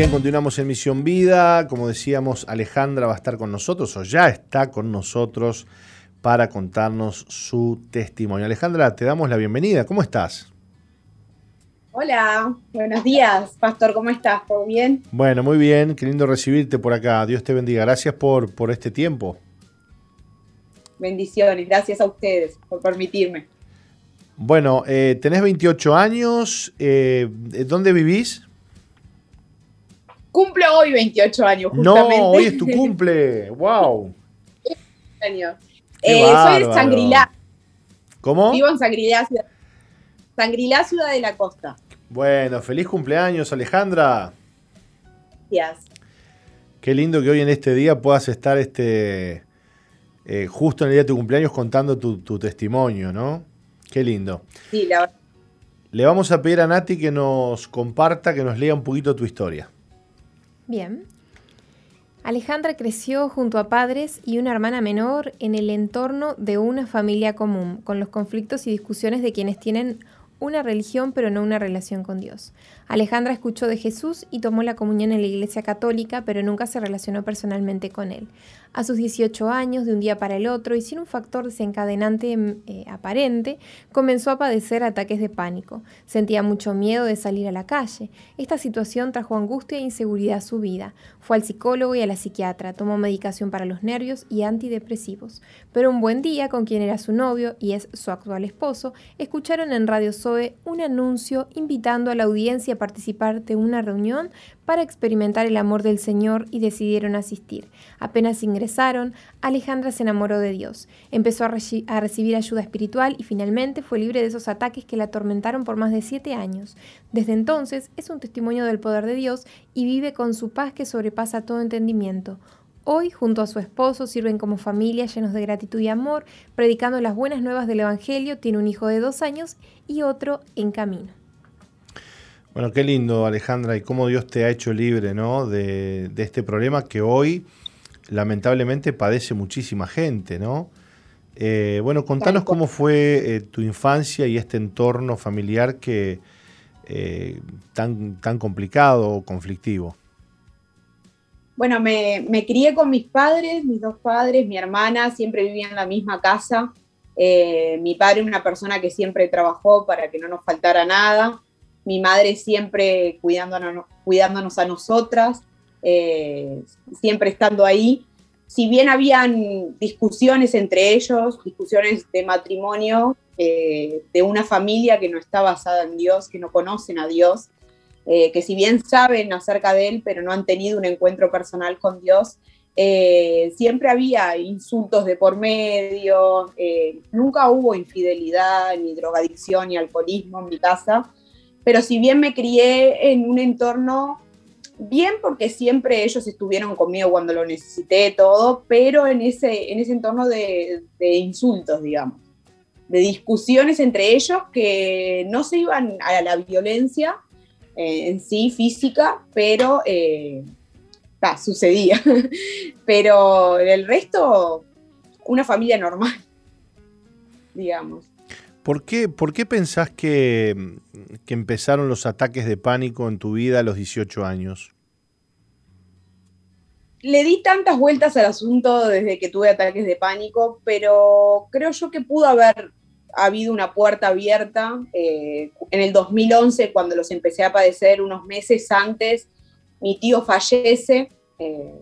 Bien, continuamos en Misión Vida. Como decíamos, Alejandra va a estar con nosotros o ya está con nosotros para contarnos su testimonio. Alejandra, te damos la bienvenida. ¿Cómo estás? Hola, buenos días, Pastor, ¿cómo estás? ¿Todo bien? Bueno, muy bien, qué lindo recibirte por acá. Dios te bendiga. Gracias por, por este tiempo. Bendiciones, gracias a ustedes por permitirme. Bueno, eh, tenés 28 años. Eh, ¿Dónde vivís? Cumple hoy 28 años, justamente. No, hoy es tu cumple. ¡Wow! Eh, soy de Sangrilá. ¿Cómo? Vivo en Sangrilá, ciudad, Sangrilá, ciudad de la costa. Bueno, feliz cumpleaños, Alejandra. Gracias. Qué lindo que hoy en este día puedas estar este, eh, justo en el día de tu cumpleaños contando tu, tu testimonio, ¿no? Qué lindo. Sí, la verdad. Le vamos a pedir a Nati que nos comparta, que nos lea un poquito tu historia. Bien. Alejandra creció junto a padres y una hermana menor en el entorno de una familia común, con los conflictos y discusiones de quienes tienen una religión pero no una relación con Dios. Alejandra escuchó de Jesús y tomó la comunión en la Iglesia Católica, pero nunca se relacionó personalmente con él. A sus 18 años, de un día para el otro, y sin un factor desencadenante eh, aparente, comenzó a padecer ataques de pánico. Sentía mucho miedo de salir a la calle. Esta situación trajo angustia e inseguridad a su vida. Fue al psicólogo y a la psiquiatra, tomó medicación para los nervios y antidepresivos. Pero un buen día, con quien era su novio y es su actual esposo, escucharon en Radio Zoe un anuncio invitando a la audiencia participar de una reunión para experimentar el amor del Señor y decidieron asistir. Apenas ingresaron, Alejandra se enamoró de Dios, empezó a, a, recibir ayuda espiritual y finalmente fue libre de esos ataques que la atormentaron por más de siete años. Desde entonces es un testimonio del poder de Dios y vive con su paz que sobrepasa todo entendimiento. Hoy, junto a su esposo, sirven como familia llenos de gratitud y amor, predicando las buenas nuevas del Evangelio, tiene un hijo de dos años y otro en camino. Bueno, qué lindo, Alejandra, y cómo Dios te ha hecho libre ¿no? de, de este problema que hoy lamentablemente padece muchísima gente, ¿no? Eh, bueno, contanos cómo fue eh, tu infancia y este entorno familiar que eh, tan, tan complicado o conflictivo. Bueno, me, me, crié con mis padres, mis dos padres, mi hermana, siempre vivía en la misma casa. Mi padre una persona que siempre trabajó para que no nos faltara nada mi madre siempre cuidándonos, cuidándonos a nosotras, eh, siempre estando ahí. Si bien habían discusiones entre ellos, discusiones de matrimonio, eh, de una familia que no está basada en Dios, que no conocen a Dios, eh, que si bien saben acerca de Él, pero no han tenido un encuentro personal con Dios, siempre había insultos de por medio, nunca hubo infidelidad, ni drogadicción, ni alcoholismo en mi casa, pero si bien me crié en un entorno Bien porque siempre ellos estuvieron conmigo cuando lo necesité, todo, pero en ese, en ese entorno de, insultos, digamos, de discusiones entre ellos que no se iban a la violencia eh, en sí, física, pero eh, sucedía. pero el resto, una familia normal, digamos. ¿Por qué, ¿Por qué pensás que, que, empezaron los ataques de pánico en tu vida a los 18 años? Le di tantas vueltas al asunto desde que tuve ataques de pánico, pero creo yo que pudo haber habido una puerta abierta. Eh, en el 2011, cuando los empecé a padecer, unos meses antes, mi tío fallece eh,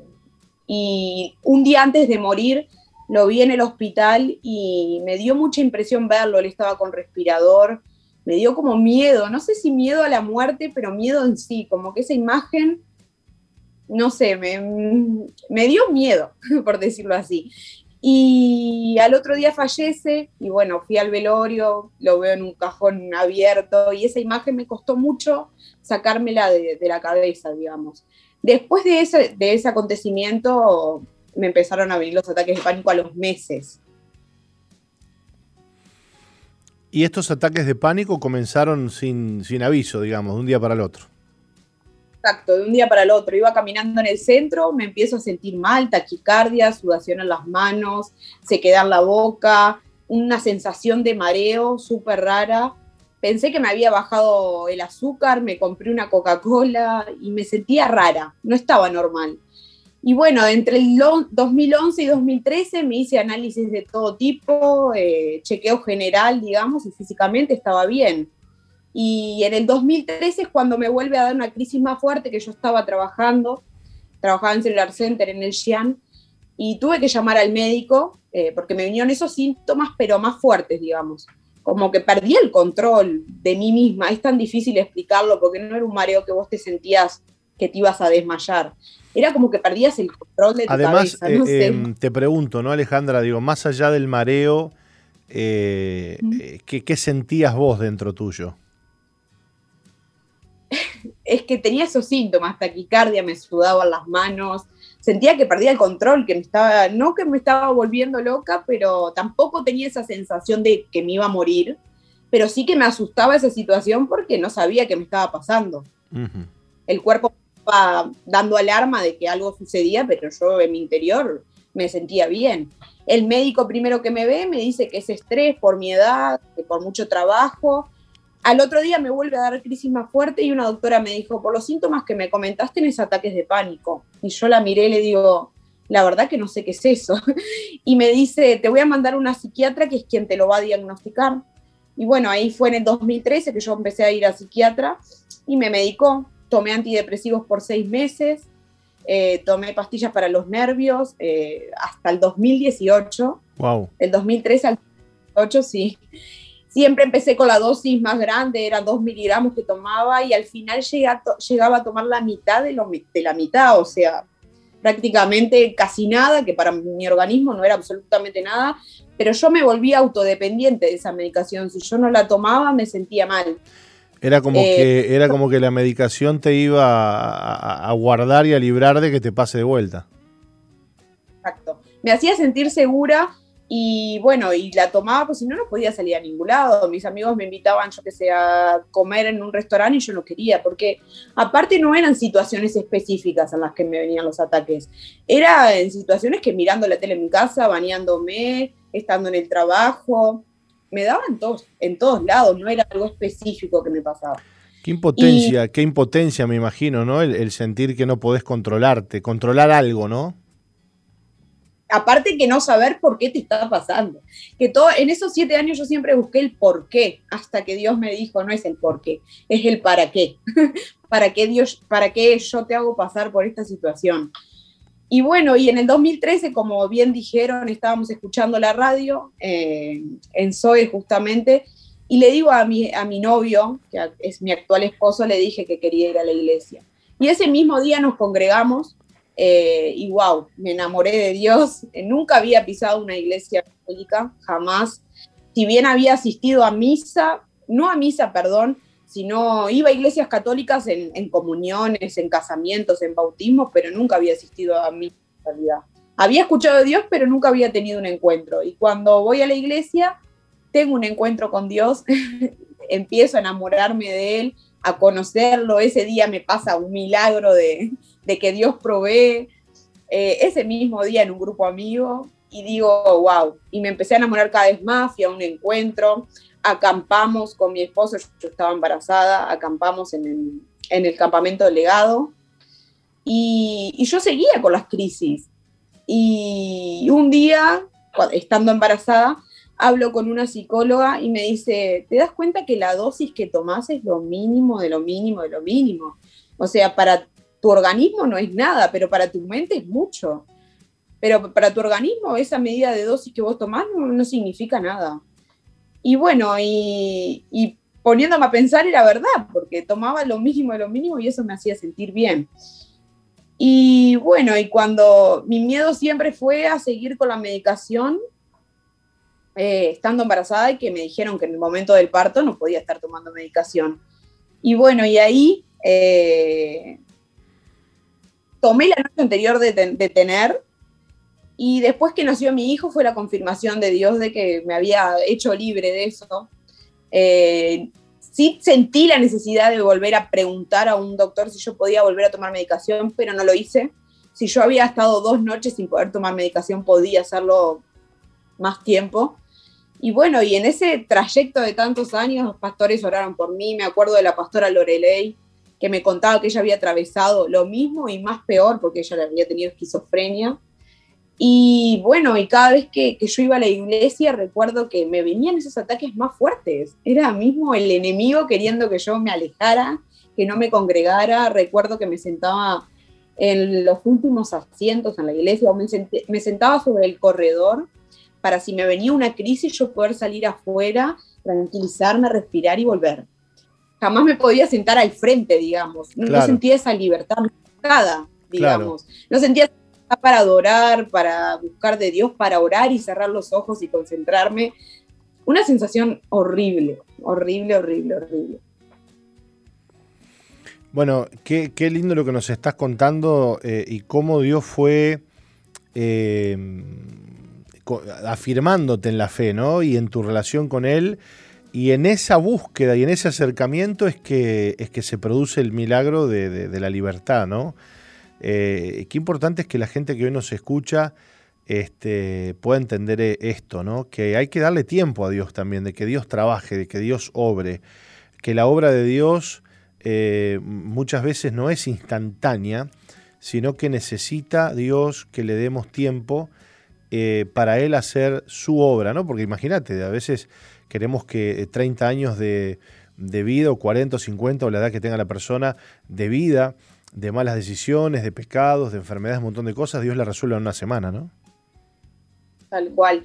y un día antes de morir lo vi en el hospital y me dio mucha impresión verlo, él estaba con respirador, me dio como miedo, no sé si miedo a la muerte, pero miedo en sí, como que esa imagen, no sé, me, me dio miedo, por decirlo así. Y al otro día fallece y bueno, fui al velorio, lo veo en un cajón abierto y esa imagen me costó mucho sacármela de, de la cabeza, digamos. Después de ese, de ese acontecimiento me empezaron a venir los ataques de pánico a los meses. Y estos ataques de pánico comenzaron sin, sin aviso, digamos, de un día para el otro. Exacto, de un día para el otro. Iba caminando en el centro, me empiezo a sentir mal, taquicardia, sudación en las manos, se queda en la boca, una sensación de mareo súper rara. Pensé que me había bajado el azúcar, me compré una Coca-Cola y me sentía rara, no estaba normal. Y bueno, entre el 2011 y 2013 me hice análisis de todo tipo, eh, chequeo general, digamos, y físicamente estaba bien. Y en el 2013 es cuando me vuelve a dar una crisis más fuerte que yo estaba trabajando, trabajaba en Cellular Center en el Xi'an, y tuve que llamar al médico eh, porque me vinieron esos síntomas, pero más fuertes, digamos. Como que perdí el control de mí misma. Es tan difícil explicarlo porque no era un mareo que vos te sentías que te ibas a desmayar. Era como que perdías el control de tu Además, cabeza. Eh, em, te pregunto, ¿no, Alejandra? Digo, más allá del mareo, eh, ¿qué, sentías vos dentro tuyo? es que tenía esos síntomas, taquicardia, me sudaban las manos, sentía que perdía el control, que me estaba, no que me estaba volviendo loca, pero tampoco tenía esa sensación de que me iba a morir, pero sí que me asustaba esa situación porque no sabía qué me estaba pasando. El cuerpo dando alarma de que algo sucedía, pero yo en mi interior me sentía bien. El médico primero que me ve me dice que es estrés por mi edad, que por mucho trabajo, al otro día me vuelve a dar crisis más fuerte y una doctora me dijo, por los síntomas que me comentaste, tienes ataques de pánico. Y yo la miré y le digo, la verdad que no sé qué es eso. y me dice, te voy a mandar una psiquiatra que es quien te lo va a diagnosticar. Y bueno, ahí fue en el 2013 que yo empecé a ir a psiquiatra y me medicó. Tomé antidepresivos por seis meses, eh, tomé pastillas para los nervios eh, hasta el 2018. Wow. El 2013 al 2018, sí siempre empecé con la dosis más grande, eran dos miligramos que tomaba y al final llegaba a tomar la mitad de, lo, de la mitad, o sea, prácticamente casi nada, que para mi organismo no era absolutamente nada, pero yo me volví autodependiente de esa medicación. Si yo no la tomaba, me sentía mal. Era como, eh, que, era como que la medicación te iba a, a, guardar y a librar de que te pase de vuelta. Exacto. Me hacía sentir segura y bueno, y la tomaba, pues si no, no podía salir a ningún lado. Mis amigos me invitaban, yo que sé, a comer en un restaurante y yo no quería, porque aparte no eran situaciones específicas en las que me venían los ataques. Era en situaciones que mirando la tele en mi casa, bañándome, estando en el trabajo, me daban todos, en todos lados, no era algo específico que me pasaba. Qué impotencia, qué impotencia me imagino, ¿no? El, el sentir que no podés controlarte, controlar algo, ¿no? aparte que no saber por qué te está pasando. Que todo, en esos siete años yo siempre busqué el por qué, hasta que Dios me dijo, no es el por qué, es el para qué. ¿Para qué Dios, para qué yo te hago pasar por esta situación? Y bueno, y en el 2013, como bien dijeron, estábamos escuchando la radio eh, en Zoe justamente, y le digo a mi, a mi novio, que es mi actual esposo, le dije que quería ir a la iglesia. Y ese mismo día nos congregamos eh, y wow, me enamoré de Dios. Eh, nunca había pisado una iglesia católica, jamás. Si bien había asistido a misa, no a misa, perdón, sino iba a iglesias católicas en, comuniones, en casamientos, en bautismos, pero nunca había asistido a mi realidad. Había escuchado a Dios, pero nunca había tenido un encuentro. Y cuando voy a la iglesia, tengo un encuentro con Dios, empiezo a enamorarme de Él, a conocerlo. Ese día me pasa un milagro de, que Dios provee. Eh, ese mismo día en un grupo amigo y digo, wow, y me empecé a enamorar cada vez más, fui a un encuentro, acampamos con mi esposo, yo estaba embarazada, acampamos en el, campamento del legado y, yo seguía con las crisis. Y un día, estando embarazada, hablo con una psicóloga y me dice, ¿te das cuenta que la dosis que tomas es lo mínimo de lo mínimo de lo mínimo? O sea, para tu organismo no es nada, pero para tu mente es mucho. Pero para tu organismo esa medida de dosis que vos tomás no, significa nada. Y bueno, y, poniéndome a pensar era verdad, porque tomaba lo mínimo de lo mínimo y eso me hacía sentir bien. Y bueno, y cuando mi miedo siempre fue a seguir con la medicación, eh, estando embarazada y que me dijeron que en el momento del parto no podía estar tomando medicación. Y bueno, y ahí eh, tomé la noche anterior de, de tener y después que nació mi hijo fue la confirmación de Dios de que me había hecho libre de eso. Eh, sí sentí la necesidad de volver a preguntar a un doctor si yo podía volver a tomar medicación, pero no lo hice. Si yo había estado dos noches sin poder tomar medicación, podía hacerlo más tiempo. Y bueno, y en ese trayecto de tantos años, los pastores oraron por mí. Me acuerdo de la pastora Lorelei, que me contaba que ella había atravesado lo mismo y más peor, porque ella había tenido esquizofrenia. Y bueno, y cada vez que, yo iba a la iglesia recuerdo que me venían esos ataques más fuertes. Era mismo el enemigo queriendo que yo me alejara, que no me congregara. Recuerdo que me sentaba en los últimos asientos en la iglesia o me, me sentaba sobre el corredor para si me venía una crisis yo poder salir afuera, tranquilizarme, respirar y volver. Jamás me podía sentar al frente, digamos. No, sentía esa libertad nada, digamos. No sentía para adorar, para buscar de Dios, para orar y cerrar los ojos y concentrarme. Una sensación horrible, horrible, horrible, horrible. Bueno, qué, lindo lo que nos estás contando eh, y cómo Dios fue eh, afirmándote en la fe, ¿no? Y en tu relación con Él. Y en esa búsqueda y en ese acercamiento es que, es que se produce el milagro de, de la libertad, ¿no? Eh, qué importante es que la gente que hoy nos escucha este, pueda entender eh, esto, ¿no? Que hay que darle tiempo a Dios también, de que Dios trabaje, de que Dios obre, que la obra de Dios eh, muchas veces no es instantánea, sino que necesita Dios que le demos tiempo para Él hacer su obra, ¿no? Porque imagínate, a veces queremos que 30 años de, vida, o 40 o 50, o la edad que tenga la persona de vida, de malas decisiones, de pecados, de enfermedades, un montón de cosas, Dios la resuelve en una semana, ¿no? Tal cual.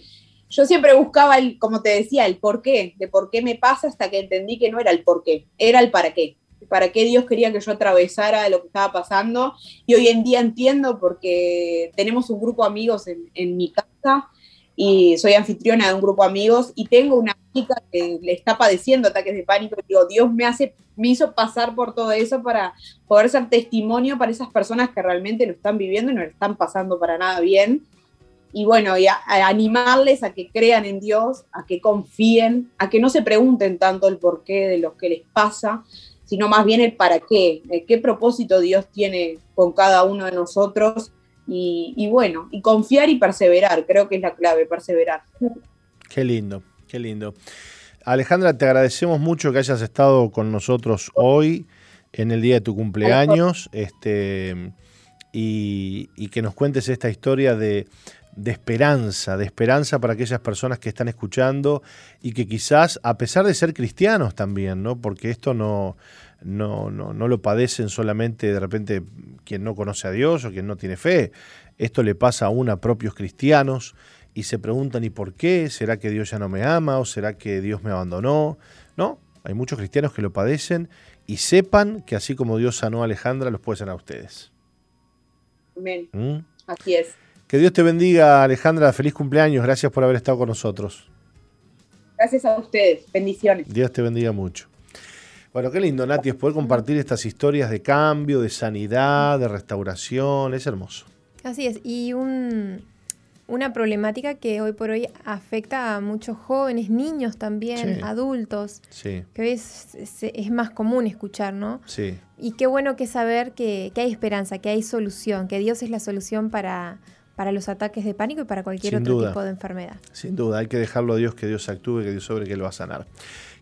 Yo siempre buscaba, el, como te decía, el por qué, de por qué me pasa hasta que entendí que no era el por qué, era el para qué. Para qué Dios quería que yo atravesara lo que estaba pasando. Y hoy en día entiendo porque tenemos un grupo de amigos en, en mi casa y soy anfitriona de un grupo de amigos y tengo una chica que le está padeciendo ataques de pánico y digo, Dios me hace me hizo pasar por todo eso para poder ser testimonio para esas personas que realmente lo están viviendo y no lo están pasando para nada bien. Y bueno, y animarles a que crean en Dios, a que confíen, a que no se pregunten tanto el porqué de lo que les pasa, sino más bien el para qué, qué propósito Dios tiene con cada uno de nosotros. Y, y bueno, y confiar y perseverar, creo que es la clave, perseverar. Qué lindo, qué lindo. Alejandra, te agradecemos mucho que hayas estado con nosotros hoy en el día de tu cumpleaños este, y, que nos cuentes esta historia de, esperanza, de esperanza para aquellas personas que están escuchando y que quizás, a pesar de ser cristianos también, ¿no? porque esto no, no, no, no lo padecen solamente de repente quien no conoce a Dios o quien no tiene fe, esto le pasa aún a propios cristianos y se preguntan ¿y por qué? ¿Será que Dios ya no me ama o será que Dios me abandonó? No, hay muchos cristianos que lo padecen y sepan que así como Dios sanó a Alejandra, los puede sanar a ustedes. Amén. ¿Mm? Así es. Que Dios te bendiga, Alejandra. Feliz cumpleaños. Gracias por haber estado con nosotros. Gracias a ustedes. Bendiciones. Dios te bendiga mucho. Bueno, qué lindo, Nati, es poder compartir estas historias de cambio, de sanidad, de restauración, es hermoso. Así es, y un, una problemática que hoy por hoy afecta a muchos jóvenes, niños también, Sí. adultos, Sí, que hoy es, es- es más común escuchar, ¿no? sí. Y qué bueno que saber que, que hay esperanza, que hay solución, que Dios es la solución para, para los ataques de pánico y para cualquier Sin otro duda. tipo de enfermedad. Sin duda, hay que dejarlo a Dios, que Dios actúe, que Dios sobre, que Él va a sanar.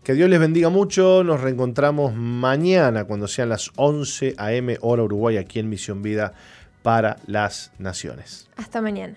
Que Dios les bendiga mucho. Nos reencontramos mañana cuando sean las 11 a.m. hora Uruguay aquí en Misión Vida para las Naciones. Hasta mañana.